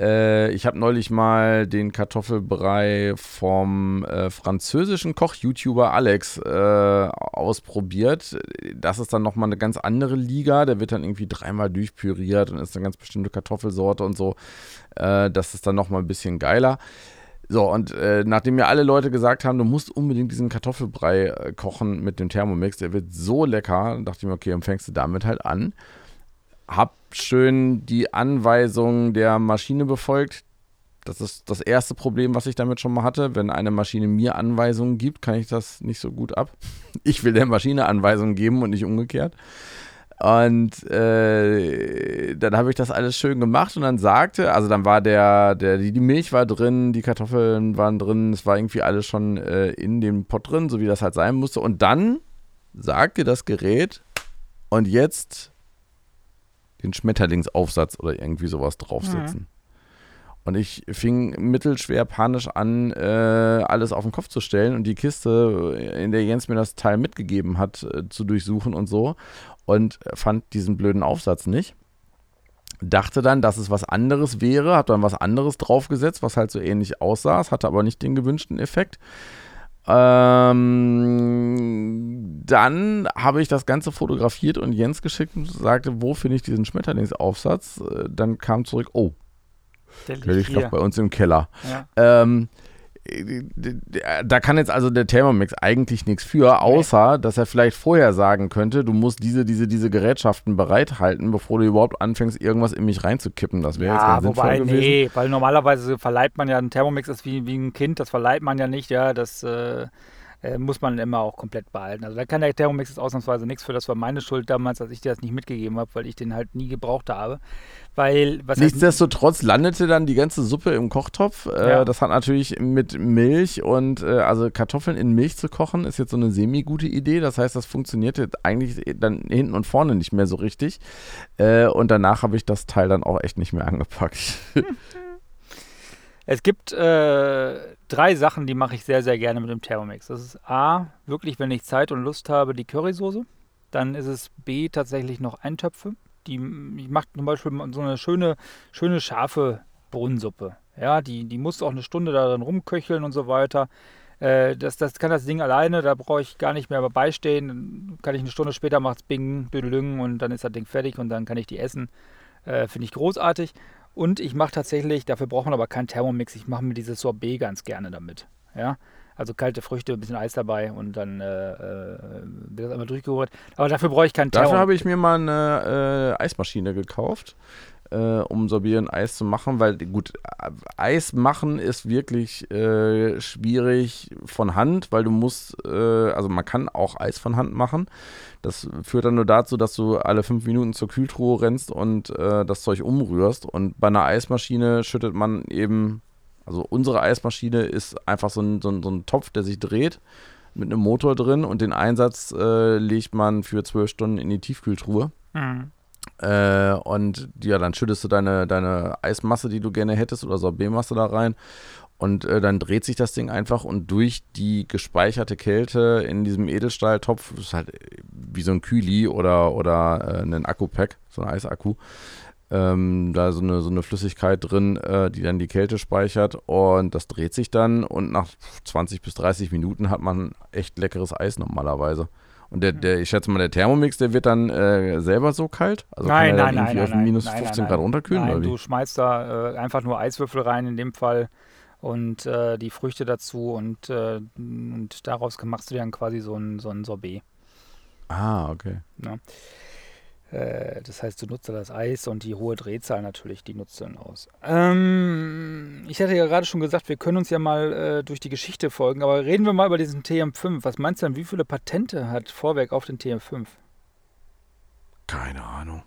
Äh, ich habe neulich mal den Kartoffelbrei vom äh, französischen Koch-YouTuber Alex äh, ausprobiert. Das ist dann nochmal eine ganz andere Liga. Der wird dann irgendwie dreimal durchpüriert und ist eine ganz bestimmte Kartoffelsorte und so. Äh, das ist dann nochmal ein bisschen geiler. So, und äh, nachdem mir alle Leute gesagt haben, du musst unbedingt diesen Kartoffelbrei äh, kochen mit dem Thermomix, der wird so lecker, dachte ich mir, okay, dann fängst du damit halt an hab schön die Anweisungen der Maschine befolgt. Das ist das erste Problem, was ich damit schon mal hatte. Wenn eine Maschine mir Anweisungen gibt, kann ich das nicht so gut ab. Ich will der Maschine Anweisungen geben und nicht umgekehrt. Und äh, dann habe ich das alles schön gemacht und dann sagte, also dann war der, der die, Milch war drin, die Kartoffeln waren drin, es war irgendwie alles schon äh, in dem Pot drin, so wie das halt sein musste. Und dann sagte das Gerät, und jetzt den Schmetterlingsaufsatz oder irgendwie sowas draufsetzen. Mhm. Und ich fing mittelschwer panisch an, äh, alles auf den Kopf zu stellen und die Kiste, in der Jens mir das Teil mitgegeben hat, äh, zu durchsuchen und so. Und fand diesen blöden Aufsatz nicht. Dachte dann, dass es was anderes wäre, hat dann was anderes draufgesetzt, was halt so ähnlich aussah. Es hatte aber nicht den gewünschten Effekt. Ähm, dann habe ich das Ganze fotografiert und Jens geschickt und sagte, wo finde ich diesen Schmetterlingsaufsatz? Äh, dann kam zurück, oh, der liegt doch bei uns im Keller. Ja. Ähm, da kann jetzt also der Thermomix eigentlich nichts für, außer nee. dass er vielleicht vorher sagen könnte, du musst diese, diese, diese Gerätschaften bereithalten, bevor du überhaupt anfängst, irgendwas in mich reinzukippen. Das wäre ja, jetzt ganz wobei, sinnvoll gewesen. Nee, weil normalerweise verleiht man ja, ein Thermomix ist wie, wie ein Kind, das verleiht man ja nicht, ja, das äh, äh, muss man immer auch komplett behalten. Also da kann der Thermomix jetzt ausnahmsweise nichts für. Das war meine Schuld damals, dass ich dir das nicht mitgegeben habe, weil ich den halt nie gebraucht habe. Weil, Nichtsdestotrotz landete dann die ganze Suppe im Kochtopf. Äh, ja. das hat natürlich mit Milch und äh, also Kartoffeln in Milch zu kochen, ist jetzt so eine semi-gute Idee. Das heißt, das funktionierte eigentlich dann hinten und vorne nicht mehr so richtig. Und danach habe ich das Teil dann auch echt nicht mehr angepackt. Es gibt äh, drei Sachen, die mache ich sehr, sehr gerne mit dem Thermomix. Das ist A, wirklich, wenn ich Zeit und Lust habe, die Currysoße. Dann ist es B, tatsächlich noch Eintöpfe. Die, ich mache zum Beispiel so eine schöne, schöne scharfe Bohnensuppe. Ja, die, die muss auch eine Stunde darin rumköcheln und so weiter. Äh, das, das kann das Ding alleine, da brauche ich gar nicht mehr beistehen. Dann kann ich eine Stunde später macht es Bing, Büdelüng und dann ist das Ding fertig und dann kann ich die essen. Äh, Finde ich großartig. Und ich mache tatsächlich, dafür braucht man aber keinen Thermomix, ich mache mir dieses Sorbet ganz gerne damit. Ja, also kalte Früchte, ein bisschen Eis dabei und dann äh, äh, wird das einmal durchgeholt. Aber dafür brauche ich keinen Thermomix. Dafür habe ich mir mal eine äh, Eismaschine gekauft äh, um Sorbieren Eis zu machen, weil gut, Eis machen ist wirklich äh, schwierig von Hand, weil du musst, äh, also man kann auch Eis von Hand machen. Das führt dann nur dazu, dass du alle fünf Minuten zur Kühltruhe rennst und äh, das Zeug umrührst. Und bei einer Eismaschine schüttet man eben, also unsere Eismaschine ist einfach so ein, so ein, so ein Topf, der sich dreht mit einem Motor drin und den Einsatz äh, legt man für zwölf Stunden in die Tiefkühltruhe. Mhm. Äh, und ja, dann schüttest du deine, deine Eismasse, die du gerne hättest, oder Sorbetmasse da rein. Und äh, dann dreht sich das Ding einfach und durch die gespeicherte Kälte in diesem Edelstahltopf, ist halt wie so ein Kühli oder, oder äh, ein Akku-Pack, so ein Eisakku, ähm, da so eine, so eine Flüssigkeit drin, äh, die dann die Kälte speichert und das dreht sich dann und nach 20 bis 30 Minuten hat man echt leckeres Eis normalerweise. Und der, der, ich schätze mal, der Thermomix, der wird dann äh, selber so kalt? Also nein, kann er nein, dann irgendwie nein, auf nein, minus nein, 15 nein, Grad runterkühlen? Nein, du schmeißt da äh, einfach nur Eiswürfel rein in dem Fall und äh, die Früchte dazu und, äh, und daraus machst du dann quasi so ein, so ein Sorbet. Ah, okay. Ne? Äh, das heißt, du nutzt das Eis und die hohe Drehzahl natürlich, die nutzt du dann aus. Ähm, ich hatte ja gerade schon gesagt, wir können uns ja mal äh, durch die Geschichte folgen, aber reden wir mal über diesen TM5. Was meinst du denn, wie viele Patente hat Vorwerk auf den TM5? Keine Ahnung.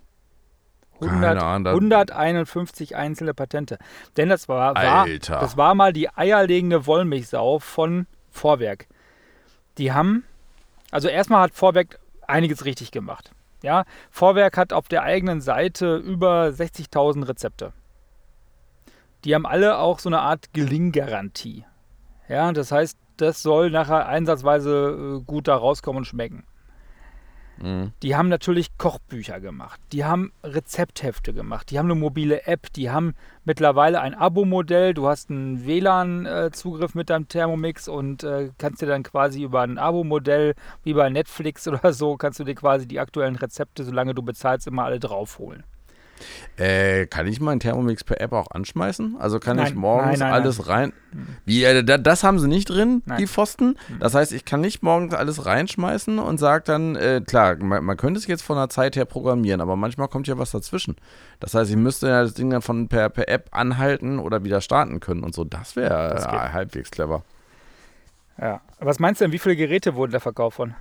100, Keine Ahnung, da- 151 einzelne Patente. Denn das war, war, das war mal die eierlegende Wollmilchsau von Vorwerk. Die haben, also erstmal hat Vorwerk einiges richtig gemacht. Ja, Vorwerk hat auf der eigenen Seite über 60.000 Rezepte. Die haben alle auch so eine Art Gelinggarantie. Ja, das heißt, das soll nachher einsatzweise äh, gut da rauskommen und schmecken. Mhm. Die haben natürlich Kochbücher gemacht, die haben Rezepthefte gemacht, die haben eine mobile App, die haben mittlerweile ein Abo-Modell. Du hast einen WLAN-Zugriff mit deinem Thermomix und äh, kannst dir dann quasi über ein Abo-Modell, wie bei Netflix oder so, kannst du dir quasi die aktuellen Rezepte, solange du bezahlst, immer alle draufholen. Äh, kann ich meinen Thermomix per App auch anschmeißen? Also kann ich Nein, morgens nein, nein, alles rein. Wie, äh, da, das haben sie nicht drin, die Pfosten. Das heißt, ich kann nicht morgens alles reinschmeißen und sage dann, äh, klar, man, man könnte es jetzt von der Zeit her programmieren, aber manchmal kommt ja was dazwischen. Das heißt, ich müsste ja das Ding dann von per, per App anhalten oder wieder starten können und so. Das wäre äh, halbwegs clever. Ja. Was meinst du denn, wie viele Geräte wurden da verkauft von?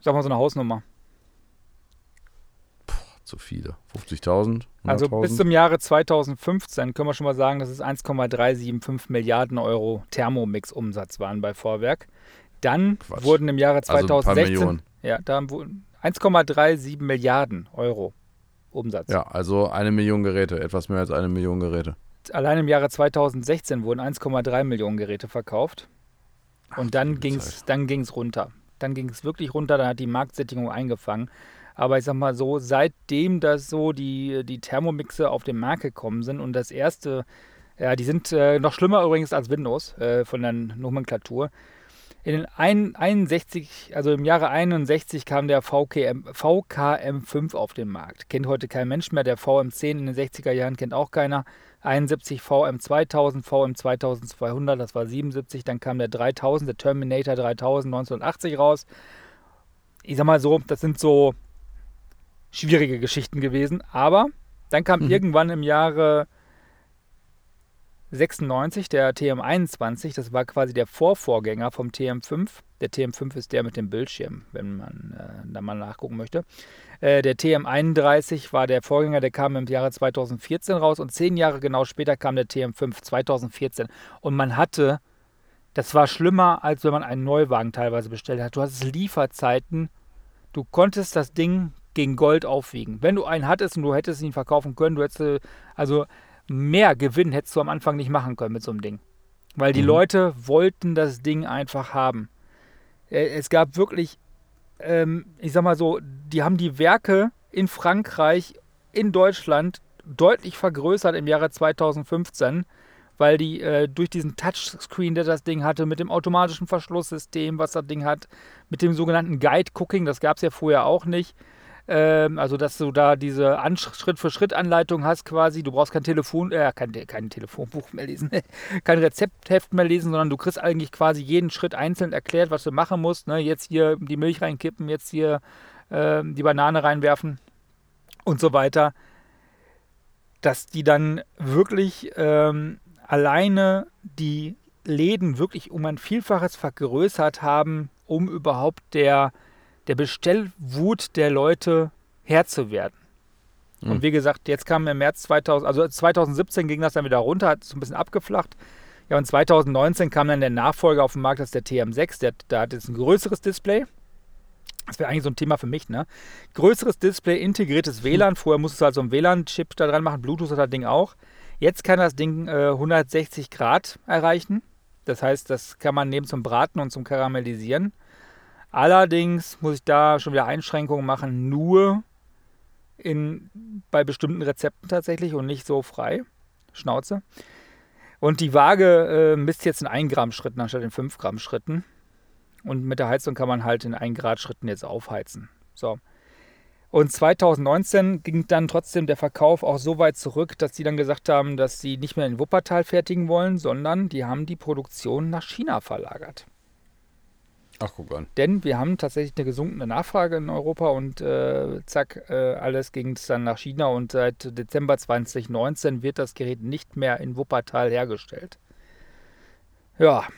Sag mal so eine Hausnummer. Zu viele. 50.000? Also 100.000? bis zum Jahre 2015 können wir schon mal sagen, dass es 1,375 Milliarden Euro Thermomix-Umsatz waren bei Vorwerk. Dann Quatsch. wurden im Jahre Also ein paar 2016 Millionen. ja, da wurden 1,37 Milliarden Euro Umsatz. Ja, also eine Million Geräte, etwas mehr als eine Million Geräte. Allein im Jahre 2016 wurden 1,3 Millionen Geräte verkauft. Und dann liebe ging es dann ging's runter. Dann ging es wirklich runter, dann hat die Marktsättigung eingefangen. Aber ich sag mal so, seitdem das so die, die Thermomixe auf den Markt gekommen sind und das erste, ja, die sind äh, noch schlimmer übrigens als Windows äh, von der Nomenklatur. In den ein, 61, also im Jahre 61 kam der VKM, VKM5 auf den Markt. Kennt heute kein Mensch mehr. Der VM10 in den 60er Jahren kennt auch keiner. 71 VM2000, VM2200, das war 77. Dann kam der 3000, der Terminator 3000 1980 raus. Ich sag mal so, das sind so schwierige Geschichten gewesen. Aber dann kam Mhm. irgendwann im Jahre 96 der TM21, das war quasi der Vorvorgänger vom TM5. Der TM5 ist der mit dem Bildschirm, wenn man äh, da mal nachgucken möchte. Äh, der TM31 war der Vorgänger, der kam im Jahre 2014 raus und zehn Jahre genau später kam der TM5 2014. Und man hatte, das war schlimmer, als wenn man einen Neuwagen teilweise bestellt hat. Du hattest Lieferzeiten, du konntest das Ding gegen Gold aufwiegen. Wenn du einen hattest und du hättest ihn verkaufen können, du hättest, äh, also mehr Gewinn hättest du am Anfang nicht machen können mit so einem Ding. Weil die Mhm. Leute wollten das Ding einfach haben. Äh, Es gab wirklich, ähm, ich sag mal so, die haben die Werke in Frankreich, in Deutschland deutlich vergrößert im Jahre 2015, weil die äh, durch diesen Touchscreen, der das Ding hatte, mit dem automatischen Verschlusssystem, was das Ding hat, mit dem sogenannten Guide Cooking, das gab es ja vorher auch nicht, ähm, also, dass du da diese An Schritt-für-Schritt-Anleitung hast quasi. Du brauchst kein Telefon, äh, kein, kein Telefonbuch mehr lesen, kein Rezeptheft mehr lesen, sondern du kriegst eigentlich quasi jeden Schritt einzeln erklärt, was du machen musst. Ne? Jetzt hier die Milch reinkippen, jetzt hier ähm, die Banane reinwerfen und so weiter. Dass die dann wirklich ähm, alleine die Läden wirklich um ein Vielfaches vergrößert haben, um überhaupt der der Bestellwut der Leute Herr zu werden. Mhm. Und wie gesagt, jetzt kam im März 2000, also 2017 ging das dann wieder runter, hat so ein bisschen abgeflacht. Ja, und 2019 kam dann der Nachfolger auf den Markt, das ist der TM6, der, der hat jetzt ein größeres Display. Das wäre eigentlich so ein Thema für mich, ne? Größeres Display, integriertes WLAN. Vorher musstest du halt so einen WLAN-Chip da dran machen, Bluetooth hat das Ding auch. Jetzt kann das Ding äh, 160 Grad erreichen. Das heißt, das kann man nehmen zum Braten und zum Karamellisieren. Allerdings muss ich da schon wieder Einschränkungen machen, nur in, bei bestimmten Rezepten tatsächlich und nicht so frei. Schnauze. Und die Waage äh, misst jetzt in 1 Gramm Schritten anstatt in 5 Gramm Schritten. Und mit der Heizung kann man halt in 1 Grad Schritten jetzt aufheizen. So. Und 2019 ging dann trotzdem der Verkauf auch so weit zurück, dass sie dann gesagt haben, dass sie nicht mehr in Wuppertal fertigen wollen, sondern die haben die Produktion nach China verlagert. Ach, guck an. Denn wir haben tatsächlich eine gesunkene Nachfrage in Europa und äh, zack, äh, alles ging es dann nach China und seit Dezember 2019 wird das Gerät nicht mehr in Wuppertal hergestellt. Ja,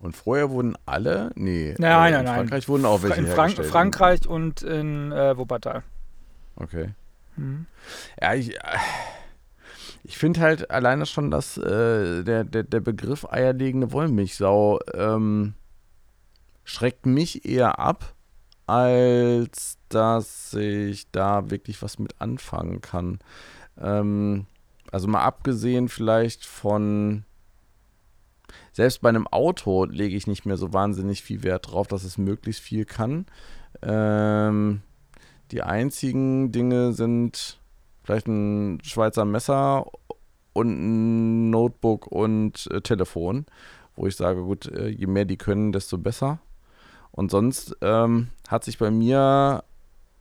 Und vorher wurden alle, nee, Nein, äh, nein, in nein. Frankreich wurden auch welche in Frank hergestellt. Frankreich und in äh, Wuppertal. Okay. Mhm. Ja, ich, äh, ich finde halt alleine schon, dass äh, der, der, der Begriff eierlegende Wollmilchsau ähm, schreckt mich eher ab, als dass ich da wirklich was mit anfangen kann. Ähm, also mal abgesehen vielleicht von, selbst bei einem Auto lege ich nicht mehr so wahnsinnig viel Wert drauf, dass es möglichst viel kann. Ähm, die einzigen Dinge sind vielleicht ein Schweizer Messer und ein Notebook und äh, Telefon, wo ich sage, gut, äh, je mehr die können, desto besser. Und sonst ähm, hat sich bei mir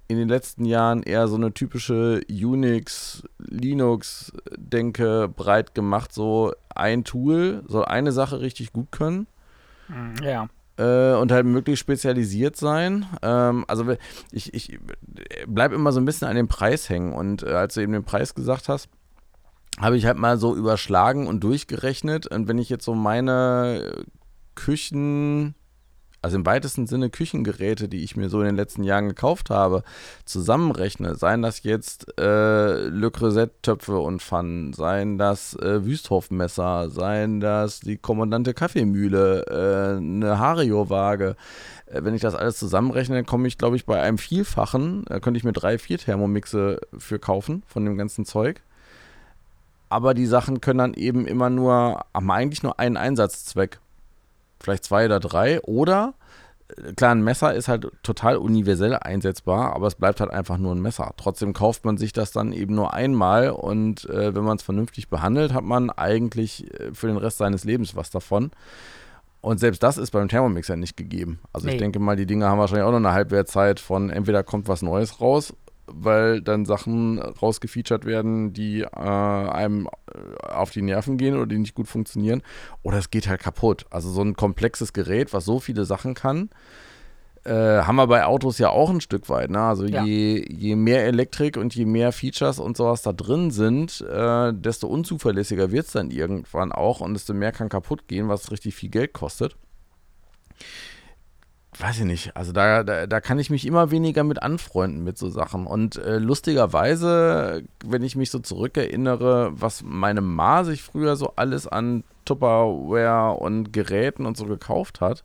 in den letzten Jahren eher so eine typische Unix, Linux-Denke breit gemacht. So ein Tool soll eine Sache richtig gut können Mhm, Ja. Äh, und halt möglichst spezialisiert sein. Ähm, also ich, ich bleib immer so ein bisschen an dem Preis hängen und äh, als du eben den Preis gesagt hast, habe ich halt mal so überschlagen und durchgerechnet und wenn ich jetzt so meine Küchen, also im weitesten Sinne Küchengeräte, die ich mir so in den letzten Jahren gekauft habe, zusammenrechne, seien das jetzt äh, Le Creuset-Töpfe und Pfannen, seien das äh, Wüsthof-Messer, seien das die Kommandante Kaffeemühle, äh, eine Hario-Waage. Äh, wenn ich das alles zusammenrechne, dann komme ich, glaube ich, bei einem Vielfachen, da könnte ich mir drei, vier Thermomixe für kaufen von dem ganzen Zeug. Aber die Sachen können dann eben immer nur, haben eigentlich nur einen Einsatzzweck. Vielleicht zwei oder drei. Oder, äh, klar, ein Messer ist halt total universell einsetzbar, aber es bleibt halt einfach nur ein Messer. Trotzdem kauft man sich das dann eben nur einmal und äh, wenn man es vernünftig behandelt, hat man eigentlich äh, für den Rest seines Lebens was davon. Und selbst das ist beim Thermomixer nicht gegeben. Also Nee. ich denke mal, die Dinge haben wahrscheinlich auch noch eine Halbwertzeit von entweder kommt was Neues raus, weil dann Sachen rausgefeatured werden, die äh, einem äh, auf die Nerven gehen oder die nicht gut funktionieren. Oder es geht halt kaputt. Also so ein komplexes Gerät, was so viele Sachen kann, äh, haben wir bei Autos ja auch ein Stück weit. Ne? Also Ja. je, je mehr Elektrik und je mehr Features und sowas da drin sind, äh, desto unzuverlässiger wird es dann irgendwann auch und desto mehr kann kaputt gehen, was richtig viel Geld kostet. Weiß ich nicht. Also da, da, da kann ich mich immer weniger mit anfreunden mit so Sachen. Und äh, lustigerweise, wenn ich mich so zurückerinnere, was meine Ma sich früher so alles an Tupperware und Geräten und so gekauft hat,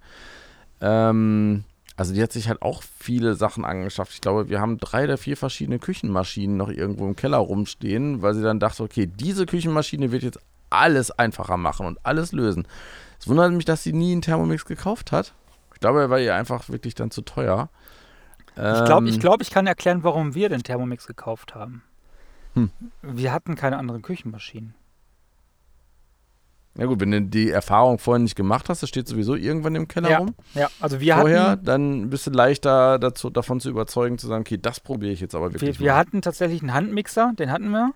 ähm, also die hat sich halt auch viele Sachen angeschafft. Ich glaube, wir haben drei oder vier verschiedene Küchenmaschinen noch irgendwo im Keller rumstehen, weil sie dann dachte, okay, diese Küchenmaschine wird jetzt alles einfacher machen und alles lösen. Es wundert mich, dass sie nie einen Thermomix gekauft hat. Glaube, er war ihr einfach wirklich dann zu teuer. Ich glaube, ich, Ähm, glaub, ich kann erklären, warum wir den Thermomix gekauft haben. Hm. Wir hatten keine anderen Küchenmaschinen. Ja gut, wenn du die Erfahrung vorher nicht gemacht hast, das steht sowieso irgendwann im Keller Ja, rum. Ja, also wir vorher, hatten, dann bist du leichter dazu, davon zu überzeugen, zu sagen, okay, das probiere ich jetzt aber wirklich wir, wir hatten tatsächlich einen Handmixer, den hatten wir.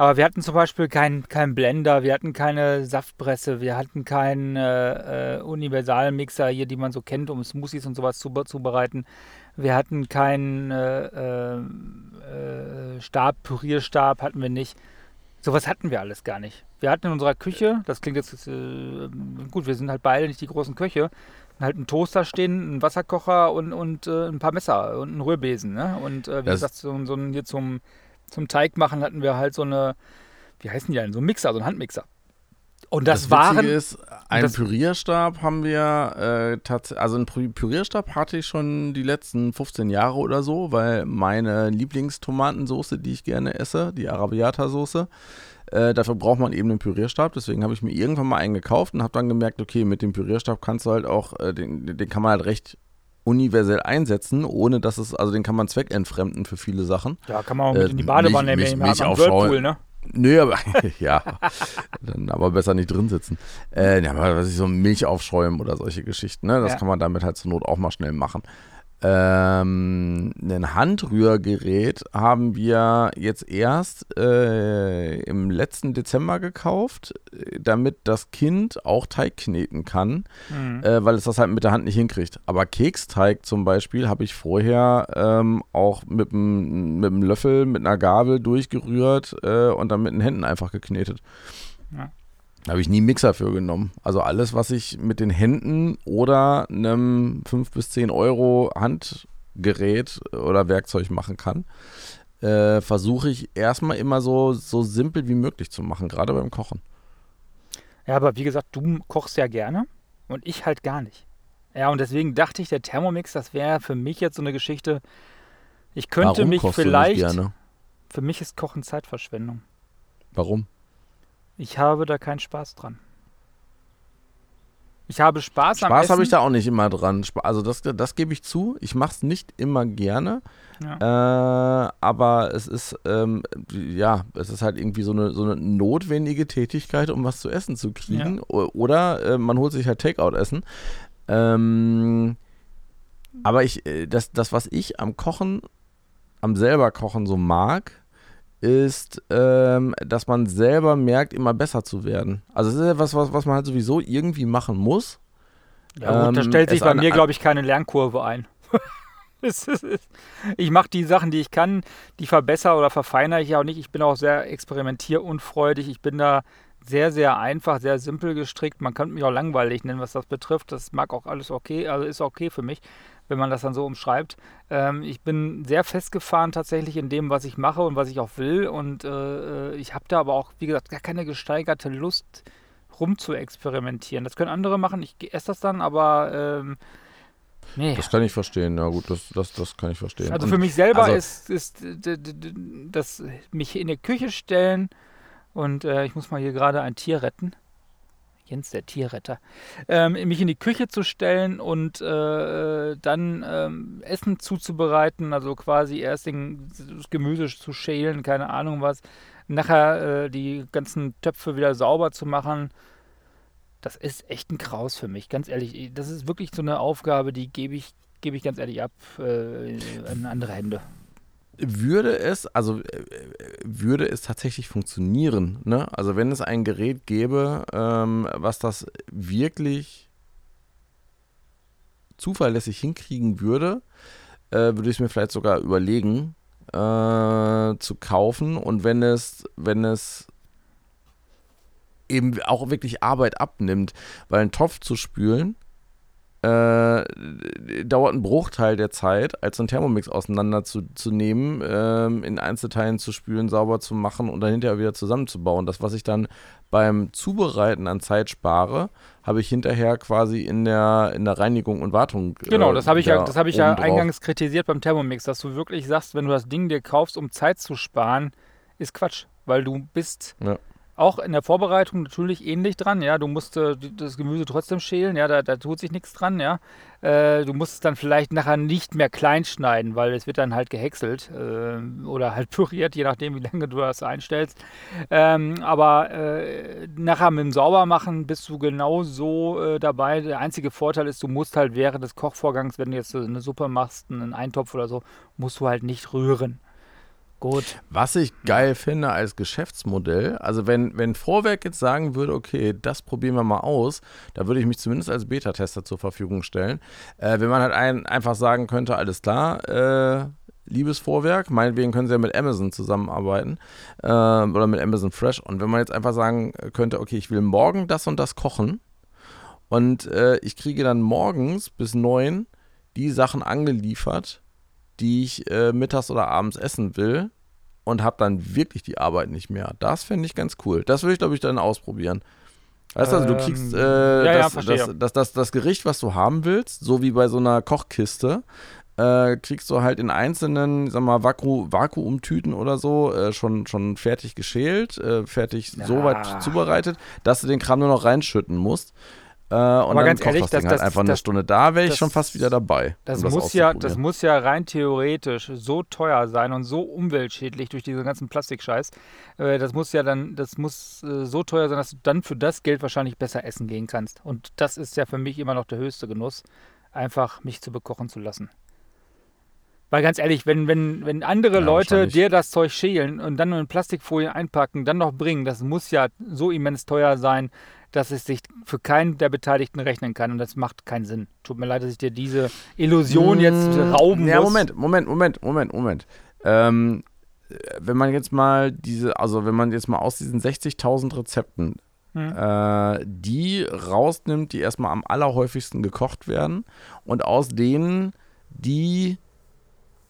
Aber wir hatten zum Beispiel keinen kein Blender, wir hatten keine Saftpresse, wir hatten keinen äh, äh, Universalmixer hier, die man so kennt, um Smoothies und sowas zu, zubereiten. Wir hatten keinen äh, äh, äh, Stab, Pürierstab hatten wir nicht. Sowas hatten wir alles gar nicht. Wir hatten in unserer Küche, das klingt jetzt äh, gut, wir sind halt beide nicht die großen Köche, halt einen Toaster stehen, einen Wasserkocher und, und ein paar Messer und einen Rührbesen. Ne? Und wie Das- gesagt, so, so ein, hier zum, zum Teig machen hatten wir halt so eine, wie heißen die denn, so ein Mixer, so ein Handmixer. Und das, das waren, ist, einen Pürierstab haben wir äh, tatsächlich, also einen Pü- Pürierstab hatte ich schon die letzten 15 Jahre oder so, weil meine Lieblingstomatensoße, die ich gerne esse, die Arabiata-Soße, äh, dafür braucht man eben einen Pürierstab, deswegen habe ich mir irgendwann mal einen gekauft und habe dann gemerkt, okay, mit dem Pürierstab kannst du halt auch, äh, den, den kann man halt recht universell einsetzen, ohne dass es, also den kann man zweckentfremden für viele Sachen. ja, kann man auch äh, mit in die Badewanne Milch- nehmen, einen Milchaufschau- Whirlpool, ne? Nö, aber ja, dann aber besser nicht drin sitzen. Äh, ja, aber was ich so Milch aufschäumen oder solche Geschichten, ne? Das Ja. kann man damit halt zur Not auch mal schnell machen. Ähm, ein Handrührgerät haben wir jetzt erst äh, im letzten Dezember gekauft, damit das Kind auch Teig kneten kann, Mhm. äh, weil es das halt mit der Hand nicht hinkriegt. Aber Keksteig zum Beispiel habe ich vorher ähm, auch mit einem mit einem Löffel, mit einer Gabel durchgerührt äh, und dann mit den Händen einfach geknetet. Ja. Da habe ich nie einen Mixer für genommen. Also alles, was ich mit den Händen oder einem 5 bis 10 Euro Handgerät oder Werkzeug machen kann, äh, versuche ich erstmal immer so, so simpel wie möglich zu machen, gerade beim Kochen. Ja, aber wie gesagt, du kochst ja gerne und ich halt gar nicht. Ja, und deswegen dachte ich, der Thermomix, das wäre für mich jetzt so eine Geschichte. Ich könnte Warum mich vielleicht. Für mich ist Kochen Zeitverschwendung. Warum? Ich habe da keinen Spaß dran. Ich habe Spaß, am Spaß habe ich da auch nicht immer dran. Also das, das gebe ich zu. Ich mache es nicht immer gerne. Ja. Äh, aber es ist, ähm, ja, es ist halt irgendwie so eine, so eine notwendige Tätigkeit, um was zu essen zu kriegen. O- Oder äh, man holt sich halt Takeout-Essen. Ähm, aber ich, äh, das, das, was ich am Kochen, am selber Kochen so mag, ist, ähm, dass man selber merkt, immer besser zu werden. Also es ist etwas, was, was man halt sowieso irgendwie machen muss. Ja, gut, da Ähm, stellt sich bei mir, glaube ich, keine Lernkurve ein. Ich mache die Sachen, die ich kann, die verbessere oder verfeinere ich ja auch nicht. Ich bin auch sehr experimentierunfreudig. Ich bin da sehr, sehr einfach, sehr simpel gestrickt. Man könnte mich auch langweilig nennen, was das betrifft. Das mag auch alles okay, also ist okay für mich, wenn man das dann so umschreibt. Ähm, ich bin sehr festgefahren tatsächlich in dem, was ich mache und was ich auch will. Und äh, ich habe da aber auch, wie gesagt, gar keine gesteigerte Lust rum zu experimentieren. Das können andere machen, ich esse das dann, aber ähm, nee. Das kann ich verstehen, ja gut, das, das, das kann ich verstehen. Also für mich selber also- ist, ist das mich in die Küche stellen und äh, ich muss mal hier gerade ein Tier retten. Jens, der Tierretter. Ähm, mich in die Küche zu stellen und äh, dann ähm, Essen zuzubereiten, also quasi erst den, das Gemüse zu schälen, keine Ahnung was, nachher äh, die ganzen Töpfe wieder sauber zu machen. Das ist echt ein Kraus für mich, ganz ehrlich. Das ist wirklich so eine Aufgabe, die gebe ich, gebe ich ganz ehrlich ab äh, in andere Hände. Würde es, also äh, würde es tatsächlich funktionieren, ne? Also wenn es ein Gerät gäbe, ähm, was das wirklich zuverlässig hinkriegen würde, äh, würde ich es mir vielleicht sogar überlegen, äh, zu kaufen. Und wenn es, wenn es eben auch wirklich Arbeit abnimmt, weil ein Topf zu spülen äh, dauert einen Bruchteil der Zeit, als so einen Thermomix auseinanderzunehmen, ähm, in Einzelteilen zu spülen, sauber zu machen und dann hinterher wieder zusammenzubauen. Das, was ich dann beim Zubereiten an Zeit spare, habe ich hinterher quasi in der, in der Reinigung und Wartung. äh, Genau, das habe ich ja, wieder das habe ich ja eingangs kritisiert beim Thermomix, dass du wirklich sagst, wenn du das Ding dir kaufst, um Zeit zu sparen, ist Quatsch, weil du bist Ja. Auch in der Vorbereitung natürlich ähnlich dran, ja, du musst äh, das Gemüse trotzdem schälen, ja, da, da tut sich nichts dran, ja. Äh, du musst es dann vielleicht nachher nicht mehr klein schneiden, weil es wird dann halt gehäckselt äh, oder halt püriert, je nachdem, wie lange du das einstellst. Ähm, aber äh, nachher mit dem Saubermachen bist du genau so äh, dabei. Der einzige Vorteil ist, du musst halt während des Kochvorgangs, wenn du jetzt eine Suppe machst, einen Eintopf oder so, musst du halt nicht rühren. Gut. Was ich geil finde als Geschäftsmodell, also wenn, wenn Vorwerk jetzt sagen würde, okay, das probieren wir mal aus, da würde ich mich zumindest als Beta-Tester zur Verfügung stellen. Äh, wenn man halt ein, einfach sagen könnte, alles klar, äh, liebes Vorwerk, meinetwegen können sie ja mit Amazon zusammenarbeiten äh, oder mit Amazon Fresh. Und wenn man jetzt einfach sagen könnte, okay, ich will morgen das und das kochen und äh, ich kriege dann morgens bis neun die Sachen angeliefert, die ich äh, mittags oder abends essen will und habe dann wirklich die Arbeit nicht mehr. Das fände ich ganz cool. Das würde ich, glaube ich, dann ausprobieren. Weißt du, also du Ähm, kriegst äh, ja, ja, das, verstehe. das, das, das, das Gericht, was du haben willst, so wie bei so einer Kochkiste, äh, kriegst du halt in einzelnen, sag mal, Vaku Vakuumtüten oder so äh, schon, schon fertig geschält, äh, fertig so Ja. weit zubereitet, dass du den Kram nur noch reinschütten musst. Äh, und Aber dann ganz ehrlich, das, das, Ding halt das, einfach das, eine Stunde da, wäre ich schon fast wieder dabei. Das, um muss ja, das muss ja rein theoretisch so teuer sein und so umweltschädlich durch diesen ganzen Plastikscheiß. Äh, das muss ja dann, das muss äh, so teuer sein, dass du dann für das Geld wahrscheinlich besser essen gehen kannst. Und das ist ja für mich immer noch der höchste Genuss, einfach mich zu bekochen zu lassen. Weil ganz ehrlich, wenn, wenn, wenn andere ja, Leute dir das Zeug schälen und dann nur in Plastikfolie einpacken, dann noch bringen, das muss ja so immens teuer sein, dass es sich für keinen der Beteiligten rechnen kann. Und das macht keinen Sinn. Tut mir leid, dass ich dir diese Illusion mmh, jetzt rauben ja, muss. Ja, Moment, Moment, Moment, Moment, Moment. Ähm, wenn man jetzt mal diese, also wenn man jetzt mal aus diesen 60.000 Rezepten hm. äh, die rausnimmt, die erstmal am allerhäufigsten gekocht werden und aus denen die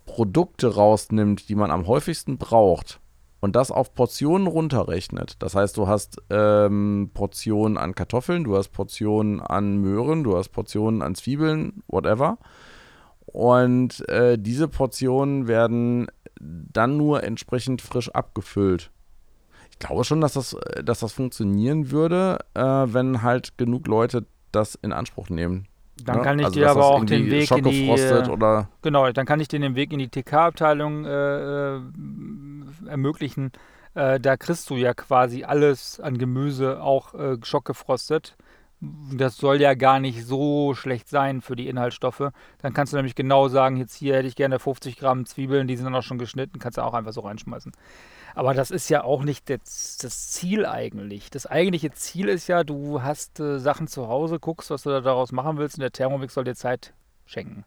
Produkte rausnimmt, die man am häufigsten braucht und das auf Portionen runterrechnet. Das heißt, du hast ähm, Portionen an Kartoffeln, du hast Portionen an Möhren, du hast Portionen an Zwiebeln, whatever. Und äh, diese Portionen werden dann nur entsprechend frisch abgefüllt. Ich glaube schon, dass das, äh, dass das funktionieren würde, äh, wenn halt genug Leute das in Anspruch nehmen. Dann ja, kann ich also, dir aber auch den Weg in die oder genau, dann kann ich dir den Weg in die TK-Abteilung äh, äh, ermöglichen. Äh, da kriegst du ja quasi alles an Gemüse auch äh, schockgefrostet. Das soll ja gar nicht so schlecht sein für die Inhaltsstoffe. Dann kannst du nämlich genau sagen, jetzt hier hätte ich gerne 50 Gramm Zwiebeln, die sind dann auch schon geschnitten, kannst du auch einfach so reinschmeißen. Aber das ist ja auch nicht das, das Ziel eigentlich. Das eigentliche Ziel ist ja, du hast äh, Sachen zu Hause, guckst, was du da daraus machen willst und der Thermomix soll dir Zeit schenken.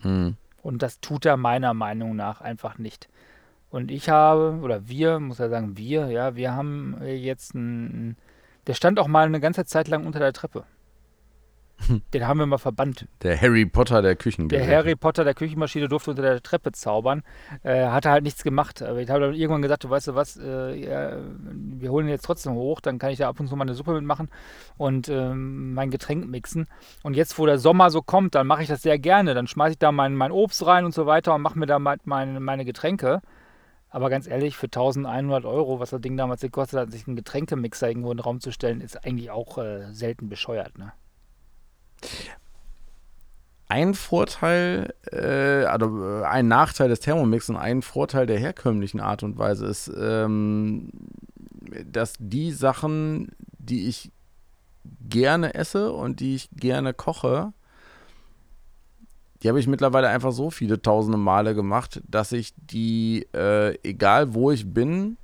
Hm. Und das tut er meiner Meinung nach einfach nicht. Und ich habe, oder wir, muss ja sagen, wir, ja, wir haben äh, jetzt einen, der stand auch mal eine ganze Zeit lang unter der Treppe. Den haben wir mal verbannt. Der Harry Potter der Küchengeräte. Der Harry Potter der Küchenmaschine durfte unter der Treppe zaubern. Äh, hatte halt nichts gemacht. Aber ich habe dann irgendwann gesagt, du weißt du was, äh, ja, wir holen ihn jetzt trotzdem hoch, dann kann ich da ab und zu mal eine Suppe mitmachen und ähm, mein Getränk mixen. Und jetzt, wo der Sommer so kommt, dann mache ich das sehr gerne. Dann schmeiße ich da mein, mein Obst rein und so weiter und mache mir da mein, meine, meine Getränke. Aber ganz ehrlich, für 1100 Euro, was das Ding damals gekostet hat, sich einen Getränkemixer irgendwo in den Raum zu stellen, ist eigentlich auch äh, selten bescheuert. Ne? Ein Vorteil, äh, also äh, ein Nachteil des Thermomix und ein Vorteil der herkömmlichen Art und Weise ist, ähm, dass die Sachen, die ich gerne esse und die ich gerne koche, die habe ich mittlerweile einfach so viele tausende Male gemacht, dass ich die, äh, egal wo ich bin,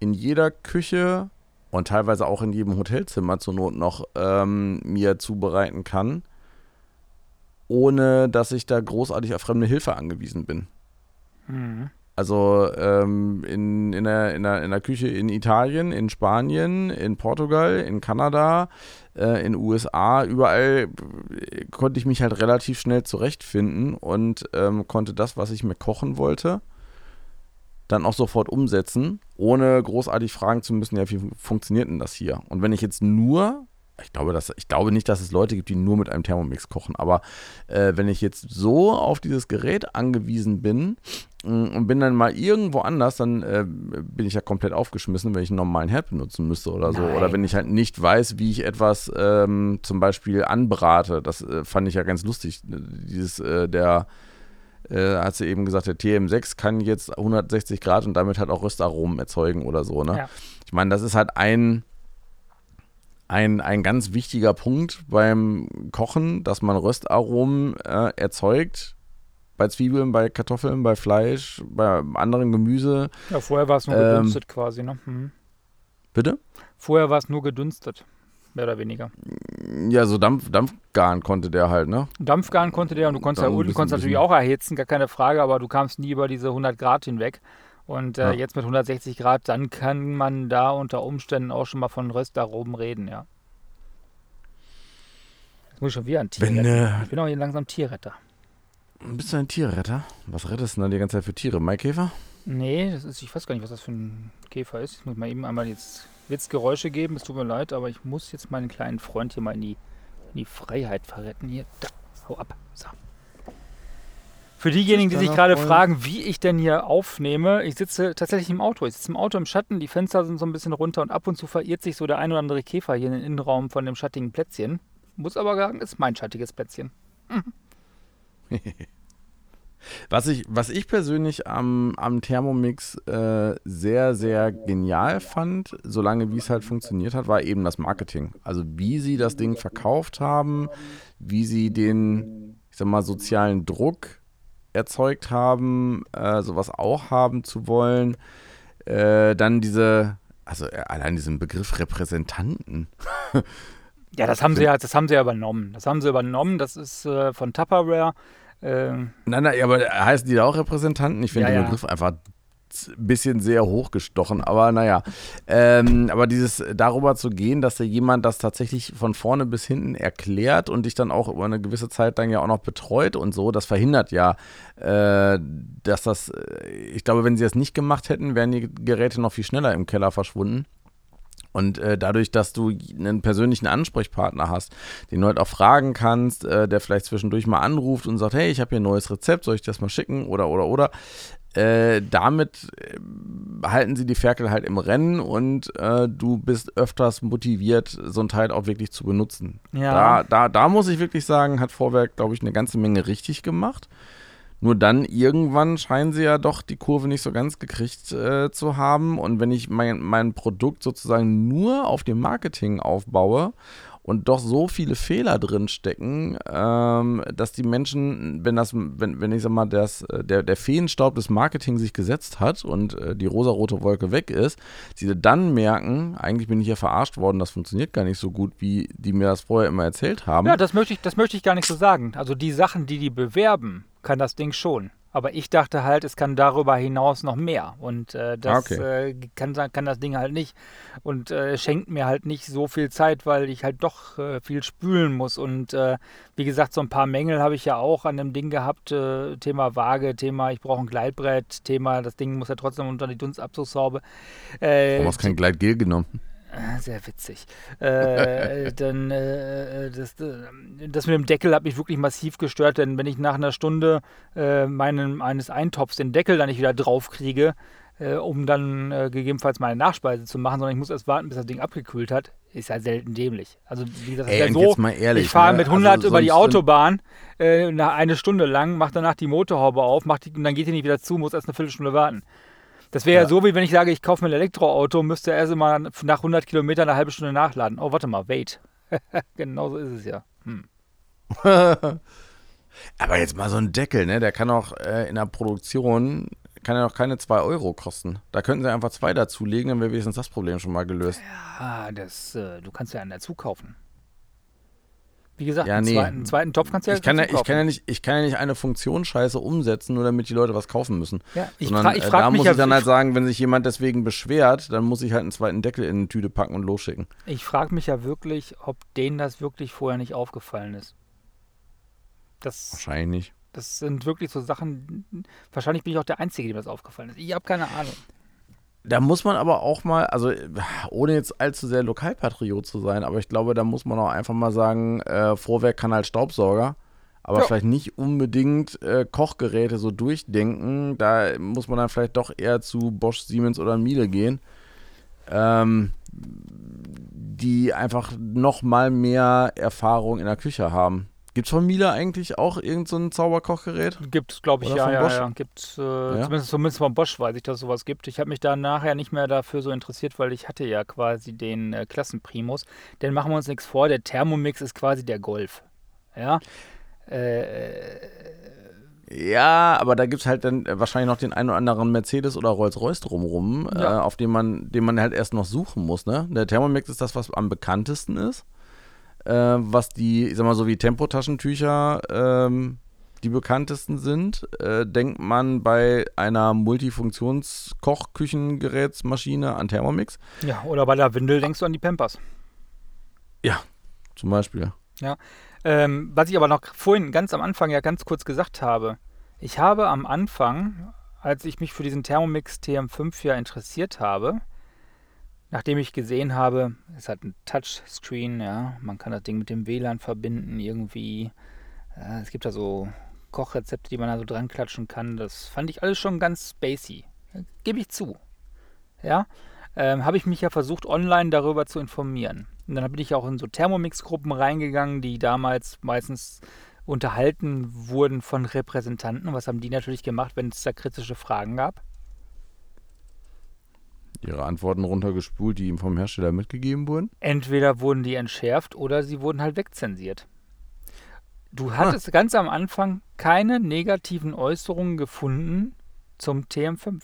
in jeder Küche und teilweise auch in jedem Hotelzimmer zur Not noch ähm, mir zubereiten kann, ohne dass ich da großartig auf fremde Hilfe angewiesen bin. Mhm. Also ähm, in, in, der, in, der, in der Küche in Italien, in Spanien, in Portugal, in Kanada, äh, in USA, überall konnte ich mich halt relativ schnell zurechtfinden und ähm, konnte das, was ich mir kochen wollte, dann auch sofort umsetzen, ohne großartig fragen zu müssen, ja, wie funktioniert denn das hier? Und wenn ich jetzt nur, ich glaube, dass, ich glaube nicht, dass es Leute gibt, die nur mit einem Thermomix kochen, aber äh, wenn ich jetzt so auf dieses Gerät angewiesen bin mm, und bin dann mal irgendwo anders, dann äh, bin ich ja komplett aufgeschmissen, wenn ich einen normalen Herd benutzen müsste oder so. Nein. Oder wenn ich halt nicht weiß, wie ich etwas ähm, zum Beispiel anbrate. Das äh, fand ich ja ganz lustig. Dieses, äh, der äh, hat sie eben gesagt, der TM6 kann jetzt 160 Grad und damit halt auch Röstaromen erzeugen oder so. Ne? Ja. Ich meine, das ist halt ein, ein, ein ganz wichtiger Punkt beim Kochen, dass man Röstaromen äh, erzeugt. Bei Zwiebeln, bei Kartoffeln, bei Fleisch, bei anderen Gemüse. Ja, vorher war es nur ähm, gedünstet quasi, ne? Mhm. Bitte? Vorher war es nur gedünstet mehr oder weniger. Ja, so Dampf, Dampfgarn konnte der halt, ne? Dampfgarn konnte der und du konntest, ja, du konntest natürlich auch erhitzen, gar keine Frage, aber du kamst nie über diese 100 Grad hinweg. Und äh, ja. jetzt mit 160 Grad, dann kann man da unter Umständen auch schon mal von Röstaromen reden, ja. Jetzt muss ich schon wieder ein Tier Wenn, äh, Ich bin auch hier langsam Tierretter. Bist du ein Tierretter? Was rettest du denn da die ganze Zeit für Tiere? Maikäfer? Nee, das ist, ich weiß gar nicht, was das für ein Käfer ist. Ich muss mal eben einmal jetzt wird es Geräusche geben, es tut mir leid, aber ich muss jetzt meinen kleinen Freund hier mal in die, in die Freiheit verretten. Hier, da, hau ab. So. Für diejenigen, die sich gerade fragen, wie ich denn hier aufnehme, ich sitze tatsächlich im Auto. Ich sitze im Auto im Schatten, die Fenster sind so ein bisschen runter und ab und zu verirrt sich so der ein oder andere Käfer hier in den Innenraum von dem schattigen Plätzchen. muss aber sagen, ist mein schattiges Plätzchen. Was ich, was ich persönlich am, am Thermomix äh, sehr, sehr genial fand, solange wie es halt funktioniert hat, war eben das Marketing. Also wie sie das Ding verkauft haben, wie sie den, ich sag mal, sozialen Druck erzeugt haben, äh, sowas auch haben zu wollen. Äh, dann diese, also äh, allein diesen Begriff Repräsentanten. ja, das haben sie ja, das haben sie ja übernommen. Das haben sie übernommen. Das ist äh, von Tupperware. Ähm, nein, nein, aber heißen die da auch Repräsentanten? Ich finde ja, den Begriff ja. einfach ein bisschen sehr hochgestochen, aber naja. Ähm, aber dieses darüber zu gehen, dass da jemand das tatsächlich von vorne bis hinten erklärt und dich dann auch über eine gewisse Zeit dann ja auch noch betreut und so, das verhindert ja, äh, dass das, äh, ich glaube, wenn sie das nicht gemacht hätten, wären die Geräte noch viel schneller im Keller verschwunden. Und äh, dadurch, dass du einen persönlichen Ansprechpartner hast, den du halt auch fragen kannst, äh, der vielleicht zwischendurch mal anruft und sagt, hey, ich habe hier ein neues Rezept, soll ich das mal schicken oder oder oder, äh, damit äh, halten sie die Ferkel halt im Rennen und äh, du bist öfters motiviert, so ein Teil auch wirklich zu benutzen. Ja. Da, da, da muss ich wirklich sagen, hat Vorwerk, glaube ich, eine ganze Menge richtig gemacht. Nur dann irgendwann scheinen sie ja doch die Kurve nicht so ganz gekriegt äh, zu haben. Und wenn ich mein, mein Produkt sozusagen nur auf dem Marketing aufbaue und doch so viele Fehler drin stecken, ähm, dass die Menschen, wenn das, wenn, wenn ich sag mal, das, äh, der, der Feenstaub des Marketing sich gesetzt hat und äh, die rosarote Wolke weg ist, sie dann merken, eigentlich bin ich ja verarscht worden, das funktioniert gar nicht so gut, wie die mir das vorher immer erzählt haben. Ja, das möchte ich, das möchte ich gar nicht so sagen. Also die Sachen, die die bewerben, kann das Ding schon. Aber ich dachte halt, es kann darüber hinaus noch mehr. Und äh, das okay. äh, kann, kann das Ding halt nicht. Und äh, schenkt mir halt nicht so viel Zeit, weil ich halt doch äh, viel spülen muss. Und äh, wie gesagt, so ein paar Mängel habe ich ja auch an dem Ding gehabt. Äh, Thema Waage, Thema ich brauche ein Gleitbrett, Thema das Ding muss ja trotzdem unter die Dunstabzugshaube. Warum hast du kein Gleitgel genommen? Ah, sehr witzig. Äh, dann äh, das, äh, das mit dem Deckel hat mich wirklich massiv gestört, denn wenn ich nach einer Stunde äh, meinen, eines Eintopfs den Deckel dann nicht wieder drauf kriege, äh, um dann äh, gegebenenfalls meine Nachspeise zu machen, sondern ich muss erst warten, bis das Ding abgekühlt hat, ist ja selten dämlich. Also wie gesagt, Ey, so, ehrlich, ich fahre ne? mit 100 also über die Autobahn äh, eine Stunde lang, mache danach die Motorhaube auf, mach die, und dann geht die nicht wieder zu, muss erst eine Viertelstunde warten. Das wäre ja. ja. so, wie wenn ich sage, ich kaufe mir ein Elektroauto, müsste erst immer nach 100 Kilometern eine halbe Stunde nachladen. Oh, warte mal, wait. genau so ist es ja. Hm. Aber jetzt mal so ein Deckel, ne? Der kann auch äh, in der Produktion, kann ja noch keine 2 Euro kosten. Da könnten sie einfach zwei dazulegen, dann wäre wenigstens das Problem schon mal gelöst. Ja, das, äh, du kannst ja einen dazu kaufen. Wie gesagt, ja, einen, nee. zweiten, einen, zweiten, Topf kannst du ja ich kann ja, ich kann ja nicht, Ich kann ja nicht eine Funktionsscheiße umsetzen, nur damit die Leute was kaufen müssen. Ja, ich Sondern, fra ich äh, frag da mich muss ich dann halt sagen, wenn sich jemand deswegen beschwert, dann muss ich halt einen zweiten Deckel in eine Tüte packen und losschicken. Ich frage mich ja wirklich, ob denen das wirklich vorher nicht aufgefallen ist. Das, Wahrscheinlich nicht. Das sind wirklich so Sachen, wahrscheinlich bin ich auch der Einzige, dem das aufgefallen ist. Ich habe keine Ahnung. Da muss man aber auch mal, also ohne jetzt allzu sehr Lokalpatriot zu sein, aber ich glaube, da muss man auch einfach mal sagen, äh, Vorwerk kann halt Staubsauger, aber ja. vielleicht nicht unbedingt äh, Kochgeräte so durchdenken. Da muss man dann vielleicht doch eher zu Bosch, Siemens oder Miele gehen, ähm, die einfach noch mal mehr Erfahrung in der Küche haben. Gibt es von Miele eigentlich auch irgendein so Zauberkochgerät? Gibt es, glaube ich, Oder ja, ja, ja. Gibt äh, ja? Zumindest, zumindest von Bosch weiß ich, dass es sowas gibt. Ich habe mich da nachher nicht mehr dafür so interessiert, weil ich hatte ja quasi den äh, Klassenprimus. Denn machen wir uns nichts vor, der Thermomix ist quasi der Golf. Ja. Äh, ja, aber da gibt es halt dann wahrscheinlich noch den einen oder anderen Mercedes oder Rolls-Royce drumrum, ja. äh, auf den man, den man halt erst noch suchen muss. Ne? Der Thermomix ist das, was am bekanntesten ist äh, was die, ich sag mal so wie Tempotaschentücher ähm, die bekanntesten sind, äh, denkt man bei einer Multifunktions-Kochküchengerätsmaschine an Thermomix. Ja, oder bei der Windel denkst du an die Pampers. Ja, zum Beispiel. Ja, ähm, was ich aber noch vorhin ganz am Anfang ja ganz kurz gesagt habe. Ich habe am Anfang, als ich mich für diesen Thermomix TM5 ja interessiert habe, Nachdem ich gesehen habe, es hat ein Touchscreen, ja, man kann das Ding mit dem WLAN verbinden, irgendwie. Ja, es gibt da so Kochrezepte, die man da so dran klatschen kann. Das fand ich alles schon ganz spacey. Gebe ich zu. Ja, ähm, habe ich mich ja versucht, online darüber zu informieren. Und dann bin ich auch in so Thermomix-Gruppen reingegangen, die damals meistens unterhalten wurden von Repräsentanten. Was haben die natürlich gemacht, wenn es da kritische Fragen gab? Ihre Antworten runtergespult, die ihm vom Hersteller mitgegeben wurden? Entweder wurden die entschärft oder sie wurden halt wegzensiert. Du hattest ah. ganz am Anfang keine negativen Äußerungen gefunden zum TM5.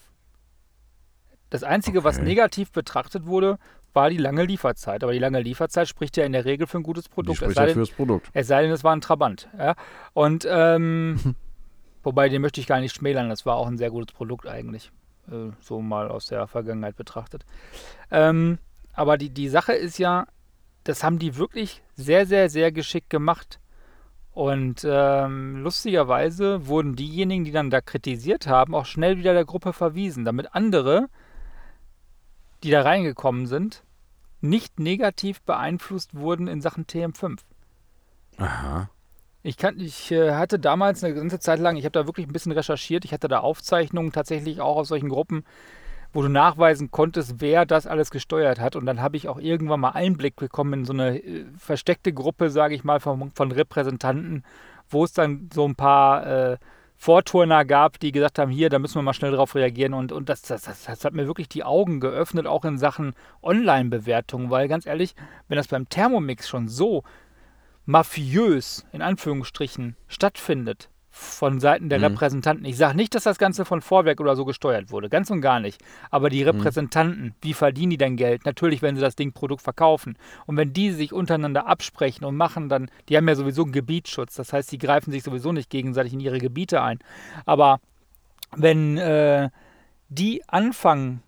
Das Einzige, okay. was negativ betrachtet wurde, war die lange Lieferzeit. Aber die lange Lieferzeit spricht ja in der Regel für ein gutes Produkt. Die spricht ja denn, fürs Produkt. Es sei denn, es war ein Trabant. Ja? Und ähm, wobei, den möchte ich gar nicht schmälern. Das war auch ein sehr gutes Produkt eigentlich. Äh, so mal aus der Vergangenheit betrachtet. Ähm, aber die, die Sache ist ja, das haben die wirklich sehr, sehr, sehr geschickt gemacht. Und ähm, lustigerweise wurden diejenigen, die dann da kritisiert haben, auch schnell wieder der Gruppe verwiesen, damit andere die da reingekommen sind, nicht negativ beeinflusst wurden in Sachen TM5. Aha. Ich, kann, ich äh, hatte damals eine ganze Zeit lang, ich habe da wirklich ein bisschen recherchiert, ich hatte da Aufzeichnungen tatsächlich auch aus solchen Gruppen, wo du nachweisen konntest, wer das alles gesteuert hat. Und dann habe ich auch irgendwann mal Einblick bekommen in so eine äh, versteckte Gruppe, sage ich mal, von, von Repräsentanten, wo es dann so ein paar äh, Vorturner gab, die gesagt haben, hier, da müssen wir mal schnell drauf reagieren. Und, und das, das, das, das hat mir wirklich die Augen geöffnet, auch in Sachen Online-Bewertung, weil ganz ehrlich, wenn das beim Thermomix schon so mafiös, in Anführungsstrichen, stattfindet, von Seiten der mhm. Repräsentanten. Ich sage nicht, dass das Ganze von Vorwerk oder so gesteuert wurde, ganz und gar nicht. Aber die mhm. Repräsentanten, mhm. wie verdienen die denn Geld? Natürlich, wenn sie das Ding Produkt verkaufen. Und wenn die sich untereinander absprechen und machen dann, die haben ja sowieso einen Gebietsschutz, das heißt, die greifen sich sowieso nicht gegenseitig in ihre Gebiete ein. Aber wenn äh, die anfangen,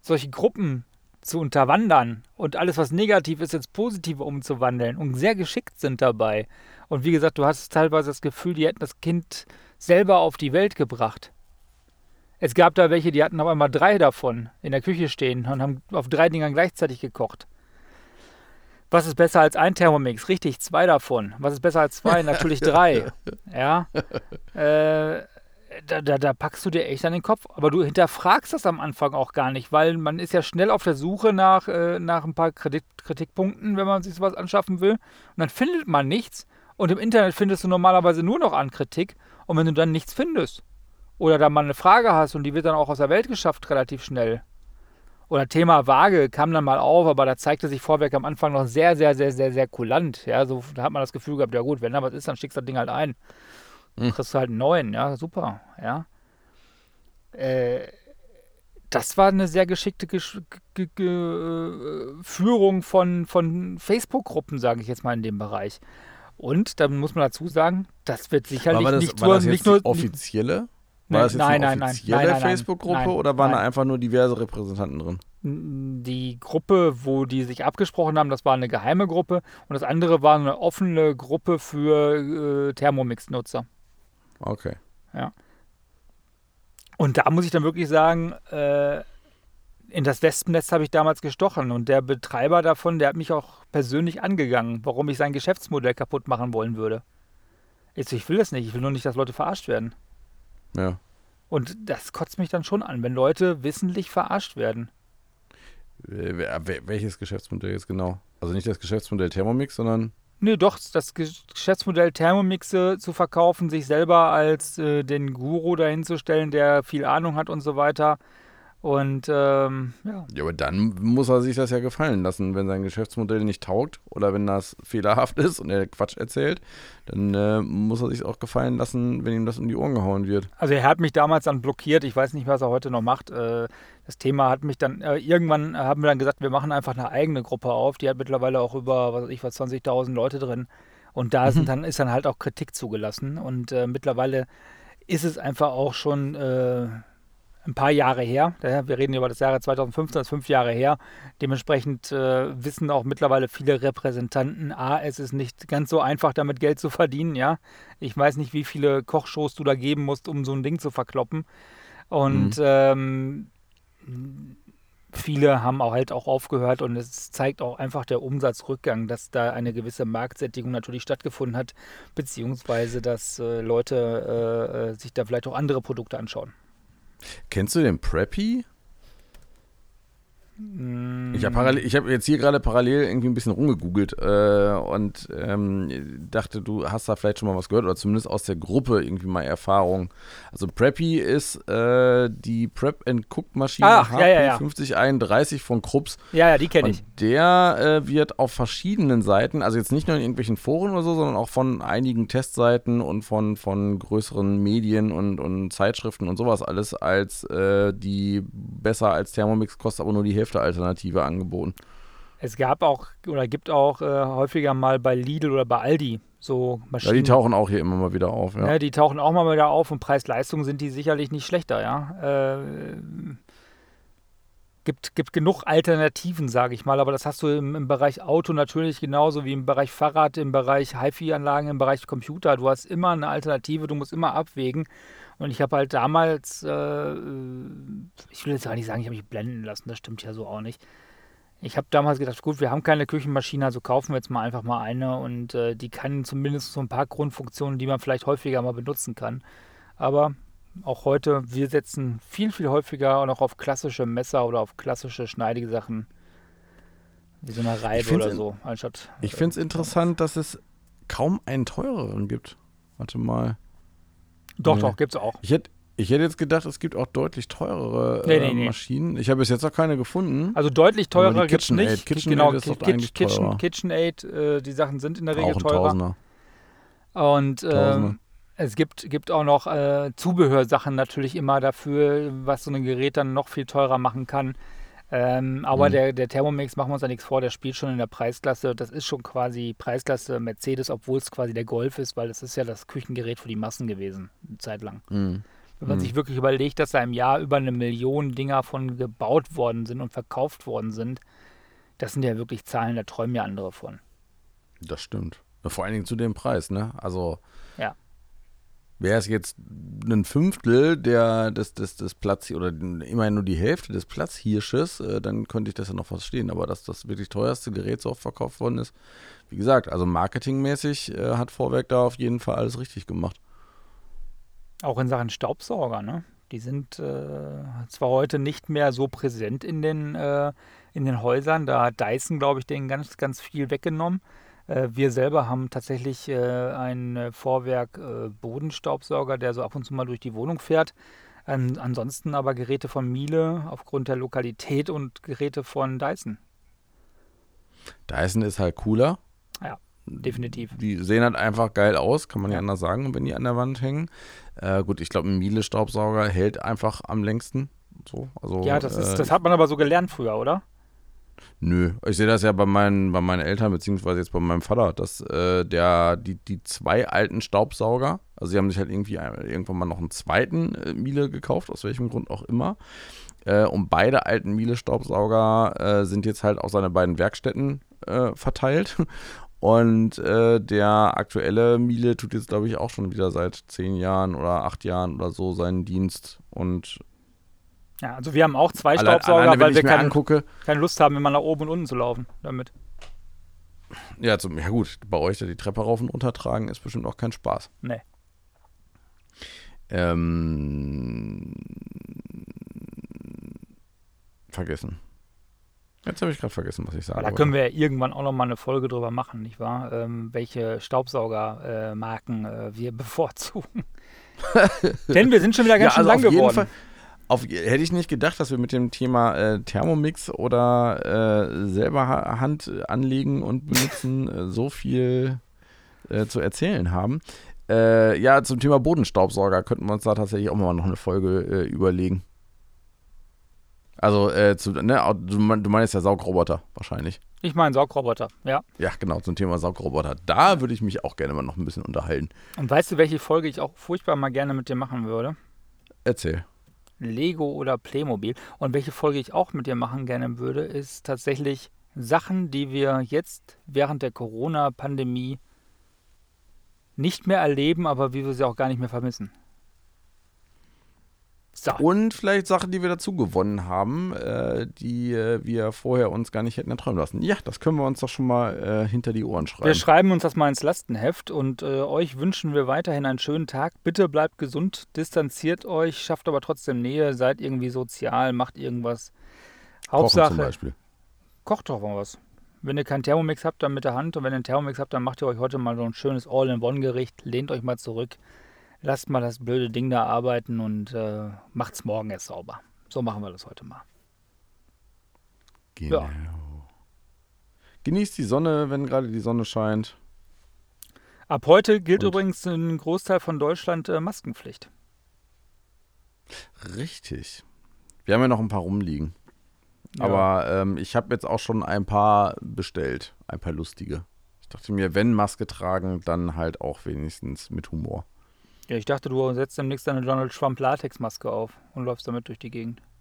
solche Gruppen zu unterwandern und alles, was negativ ist, ins Positive umzuwandeln und sehr geschickt sind dabei. Und wie gesagt, du hast teilweise das Gefühl, die hätten das Kind selber auf die Welt gebracht. Es gab da welche, die hatten auf einmal drei davon in der Küche stehen und haben auf drei Dingern gleichzeitig gekocht. Was ist besser als ein Thermomix? Richtig, zwei davon. Was ist besser als zwei? Natürlich drei. Ja. Äh, da, da, da, packst du dir echt an den Kopf. Aber du hinterfragst das am Anfang auch gar nicht, weil man ist ja schnell auf der Suche nach, äh, nach ein paar Kritik, Kritikpunkten, wenn man sich sowas anschaffen will. Und dann findet man nichts. Und im Internet findest du normalerweise nur noch an Kritik. Und wenn du dann nichts findest oder da mal eine Frage hast und die wird dann auch aus der Welt geschafft relativ schnell. Oder Thema Waage kam dann mal auf, aber da zeigte sich Vorwerk am Anfang noch sehr, sehr, sehr, sehr, sehr kulant. Ja, so, da hat man das Gefühl gehabt, ja gut, wenn da was ist, dann schickst du das Ding halt ein. Hm. Kriegst du halt einen neuen, ja, super, ja. Äh, das war eine sehr geschickte Gesch G G äh, Führung von, von Facebook-Gruppen, sage ich jetzt mal in dem Bereich. Und dann muss man dazu sagen, das wird sicherlich das, nicht, nur, nicht nur offizielle. War das jetzt nein, eine offizielle Facebook-Gruppe oder waren da einfach nur diverse Repräsentanten drin? Die Gruppe, wo die sich abgesprochen haben, das war eine geheime Gruppe und das andere war eine offene Gruppe für äh, Thermomix-Nutzer. Okay. Ja. Und da muss ich dann wirklich sagen, äh, in das Wespennetz habe ich damals gestochen und der Betreiber davon, der hat mich auch persönlich angegangen, warum ich sein Geschäftsmodell kaputt machen wollen würde. Jetzt, ich will das nicht, ich will nur nicht, dass Leute verarscht werden. Ja. Und das kotzt mich dann schon an, wenn Leute wissentlich verarscht werden. Welches Geschäftsmodell jetzt genau? Also nicht das Geschäftsmodell Thermomix, sondern Nö, doch, das Geschäftsmodell Thermomixe zu verkaufen, sich selber als äh, den Guru dahinzustellen, der viel Ahnung hat und so weiter. Und ähm, ja. Ja, aber dann muss er sich das ja gefallen lassen. Wenn sein Geschäftsmodell nicht taugt oder wenn das fehlerhaft ist und er Quatsch erzählt, dann äh, muss er sich auch gefallen lassen, wenn ihm das um die Ohren gehauen wird. Also er hat mich damals dann blockiert. Ich weiß nicht, was er heute noch macht. Äh, das Thema hat mich dann, äh, irgendwann haben wir dann gesagt, wir machen einfach eine eigene Gruppe auf. Die hat mittlerweile auch über, was weiß ich, was 20.000 Leute drin. Und da mhm. sind dann, ist dann halt auch Kritik zugelassen. Und äh, mittlerweile ist es einfach auch schon äh, ein paar Jahre her. Wir reden über das Jahre 2015, das ist fünf Jahre her. Dementsprechend äh, wissen auch mittlerweile viele Repräsentanten, a, es ist nicht ganz so einfach, damit Geld zu verdienen. Ja, ich weiß nicht, wie viele Kochshows du da geben musst, um so ein Ding zu verkloppen. Und mhm. ähm, viele haben auch halt auch aufgehört und es zeigt auch einfach der Umsatzrückgang, dass da eine gewisse Marktsättigung natürlich stattgefunden hat, beziehungsweise dass äh, Leute äh, äh sich da vielleicht auch andere Produkte anschauen. Kennst du den Preppy? Ich habe hab jetzt hier gerade parallel irgendwie ein bisschen rumgegoogelt äh, und ähm, dachte, du hast da vielleicht schon mal was gehört oder zumindest aus der Gruppe irgendwie mal Erfahrung. Also Preppy ist äh, die Prep and Cook Maschine Ach, ja, ja, ja. 5031 von Krups. Ja, ja, die kenne ich. Der äh, wird auf verschiedenen Seiten, also jetzt nicht nur in irgendwelchen Foren oder so, sondern auch von einigen Testseiten und von, von größeren Medien und, und Zeitschriften und sowas alles als äh, die besser als Thermomix kostet aber nur die Hälfte Alternative angeboten. Es gab auch oder gibt auch äh, häufiger mal bei Lidl oder bei Aldi so Maschinen. Ja, die tauchen auch hier immer mal wieder auf. Ja, ja die tauchen auch mal wieder auf und Preis-Leistung sind die sicherlich nicht schlechter, ja. Äh, gibt, gibt genug Alternativen, sage ich mal, aber das hast du im, im, Bereich Auto natürlich genauso wie im Bereich Fahrrad, im Bereich HiFi-Anlagen, im Bereich Computer. Du hast immer eine Alternative, du musst immer abwägen. Und ich habe halt damals, äh, ich will jetzt gar nicht sagen, ich habe mich blenden lassen, das stimmt ja so auch nicht. Ich habe damals gedacht, gut, wir haben keine Küchenmaschine, also kaufen wir jetzt mal einfach mal eine und äh, die kann zumindest so ein paar Grundfunktionen, die man vielleicht häufiger mal benutzen kann. Aber auch heute, wir setzen viel, viel häufiger auch noch auf klassische Messer oder auf klassische schneidige Sachen, wie so eine Reibe oder so, anstatt. Ich finde es äh, interessant, dass es kaum einen teureren gibt. Warte mal. Doch, nee. doch, gibt es auch. Ich hätte ich hätte jetzt gedacht, es gibt auch deutlich teurere nee, nee, äh, Maschinen. Ich habe bis jetzt noch keine gefunden. Also deutlich teurer gibt es nicht. KitchenAid genau, ist doch eigentlich Kitchen, KitchenAid, äh, die Sachen sind in der Regel auch teurer. Tausender. Und äh, es gibt, gibt auch noch äh, Zubehörsachen natürlich immer dafür, was so ein Gerät dann noch viel teurer machen kann. Ähm, aber mhm. der, der Thermomix, machen wir uns da nichts vor, der spielt schon in der Preisklasse. Das ist schon quasi Preisklasse Mercedes, obwohl es quasi der Golf ist, weil das ist ja das Küchengerät für die Massen gewesen, eine Zeit lang. Mhm. Wenn man mhm. sich wirklich überlegt, dass da im Jahr über eine Million Dinger von gebaut worden sind und verkauft worden sind, das sind ja wirklich Zahlen, da träumen ja andere von. Das stimmt. Vor allen Dingen zu dem Preis, ne? Also. Wäre es jetzt ein Fünftel der, des, des, des Platz oder immerhin nur die Hälfte des Platzhirsches, äh, dann könnte ich das ja noch verstehen. Aber dass das wirklich teuerste Gerät so oft verkauft worden ist, wie gesagt, also marketingmäßig äh, hat Vorwerk da auf jeden Fall alles richtig gemacht. Auch in Sachen Staubsauger, ne? Die sind äh, zwar heute nicht mehr so präsent in den, äh, in den Häusern. Da hat Dyson, glaube ich, denen ganz, ganz viel weggenommen. Äh, wir selber haben tatsächlich äh, einen Vorwerk äh, Bodenstaubsauger, der so ab und zu mal durch die Wohnung fährt. Ähm, ansonsten aber Geräte von Miele aufgrund der Lokalität und Geräte von Dyson. Dyson ist halt cooler. Ja, definitiv. Die sehen halt einfach geil aus, kann man ja, ja anders sagen, wenn die an der Wand hängen. Äh, gut, ich glaube, ein Miele-Staubsauger hält einfach am längsten. So, also, ja, das, ist, äh, das hat man aber so gelernt früher, oder? Nö, ich sehe das ja bei meinen, bei meinen Eltern, beziehungsweise jetzt bei meinem Vater, dass äh, der, die, die zwei alten Staubsauger, also sie haben sich halt irgendwie irgendwann mal noch einen zweiten äh, Miele gekauft, aus welchem Grund auch immer. Äh, und beide alten Miele-Staubsauger äh, sind jetzt halt auf seine beiden Werkstätten äh, verteilt. Und äh, der aktuelle Miele tut jetzt, glaube ich, auch schon wieder seit zehn Jahren oder acht Jahren oder so seinen Dienst. Und ja, also wir haben auch zwei allein, Staubsauger, alleine, weil wir keine, keine, Lust haben, immer nach oben und unten zu laufen damit. Ja, zum, ja gut, bei euch da die Treppe rauf und runter tragen ist bestimmt auch kein Spaß. Nee. Ähm, vergessen. Jetzt habe ich gerade vergessen, was ich sage. Da können wir ja irgendwann auch noch mal eine Folge drüber machen, nicht wahr? Ähm, welche Staubsaugermarken äh, äh, wir bevorzugen. Denn wir sind schon wieder ganz ja, schön also lang geworden. Fall, auf, hätte ich nicht gedacht, dass wir mit dem Thema äh, Thermomix oder äh, selber Hand anlegen und benutzen äh, so viel äh, zu erzählen haben. Äh, ja, zum Thema Bodenstaubsauger könnten wir uns da tatsächlich auch mal noch eine Folge überlegen. Also, zu, ne, du, du meinst ja Saugroboter wahrscheinlich. Ich meine Saugroboter, ja. Ja, genau, zum Thema Saugroboter. Da würde ich mich auch gerne mal noch ein bisschen unterhalten. Und weißt du, welche Folge ich auch furchtbar mal gerne mit dir machen würde? Erzähl. Lego oder Playmobil. Und welche Folge ich auch mit dir machen gerne würde, ist tatsächlich Sachen, die wir jetzt während der Corona-Pandemie nicht mehr erleben, aber wie wir sie auch gar nicht mehr vermissen. So. Und vielleicht Sachen, die wir dazu gewonnen haben, äh, die äh, wir vorher uns gar nicht hätten erträumen lassen. Ja, das können wir uns doch schon mal äh, hinter die Ohren schreiben. Wir schreiben uns das mal ins Lastenheft und äh, euch wünschen wir weiterhin einen schönen Tag. Bitte bleibt gesund, distanziert euch, schafft aber trotzdem Nähe, seid irgendwie sozial, macht irgendwas. Hauptsache, Kochen zum Beispiel. kocht doch mal was. Wenn ihr keinen Thermomix habt, dann mit der Hand. Und wenn ihr einen Thermomix habt, dann macht ihr euch heute mal so ein schönes All-in-One-Gericht. Lehnt euch mal zurück. Lasst mal das blöde Ding da arbeiten und äh, macht's morgen erst sauber. So machen wir das heute mal. Genau. Ja. Genießt die Sonne, wenn gerade die Sonne scheint. Ab heute gilt Und- übrigens ein Großteil von Deutschland äh, Maskenpflicht. Richtig. Wir haben ja noch ein paar rumliegen. Ja. Aber ähm, ich habe jetzt auch schon ein paar bestellt. Ein paar lustige. Ich dachte mir, wenn Maske tragen, dann halt auch wenigstens mit Humor. Ja, ich dachte, du setzt demnächst eine Donald Trump Latexmaske auf und läufst damit durch die Gegend.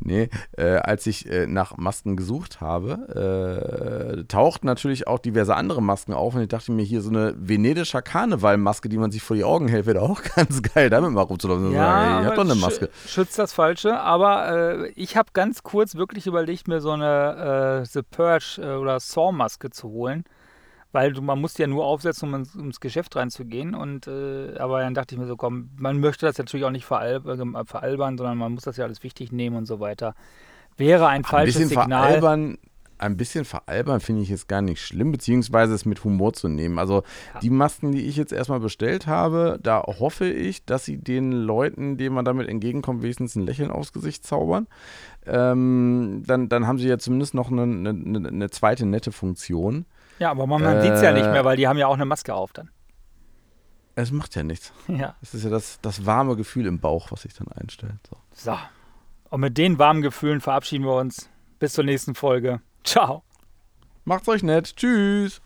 Nee, äh, als ich äh, nach Masken gesucht habe, äh, tauchten natürlich auch diverse andere Masken auf und ich dachte mir, hier so eine venedischer Karnevalmaske, die man sich vor die Augen hält, wäre auch ganz geil, damit mal rumzulaufen. ey, ich hab doch eine Maske. Schützt das Falsche. Aber äh, ich habe ganz kurz wirklich überlegt, mir so eine äh, The Purge äh, oder Saw-Maske zu holen. Weil du, man muss die ja nur aufsetzen, um ins, ums Geschäft reinzugehen. Und, äh, aber dann dachte ich mir so, komm, man möchte das natürlich auch nicht veralb äh, veralbern, sondern man muss das ja alles wichtig nehmen und so weiter. Wäre ein Ein falsches bisschen Signal. veralbern, ein bisschen veralbern finde ich jetzt gar nicht schlimm, beziehungsweise es mit Humor zu nehmen. Also Ja. die Masken, die ich jetzt erstmal bestellt habe, da hoffe ich, dass sie den Leuten, denen man damit entgegenkommt, wenigstens ein Lächeln aufs Gesicht zaubern. Ähm, dann, dann haben sie ja zumindest noch eine, eine, eine zweite nette Funktion. Ja, aber man, man sieht es ja nicht Äh, mehr, weil die haben ja auch eine Maske auf dann. Es macht ja nichts. Ja. Es ist ja das, das warme Gefühl im Bauch, was sich dann einstellt. So. So. Und mit den warmen Gefühlen verabschieden wir uns. Bis zur nächsten Folge. Ciao. Macht's euch nett. Tschüss.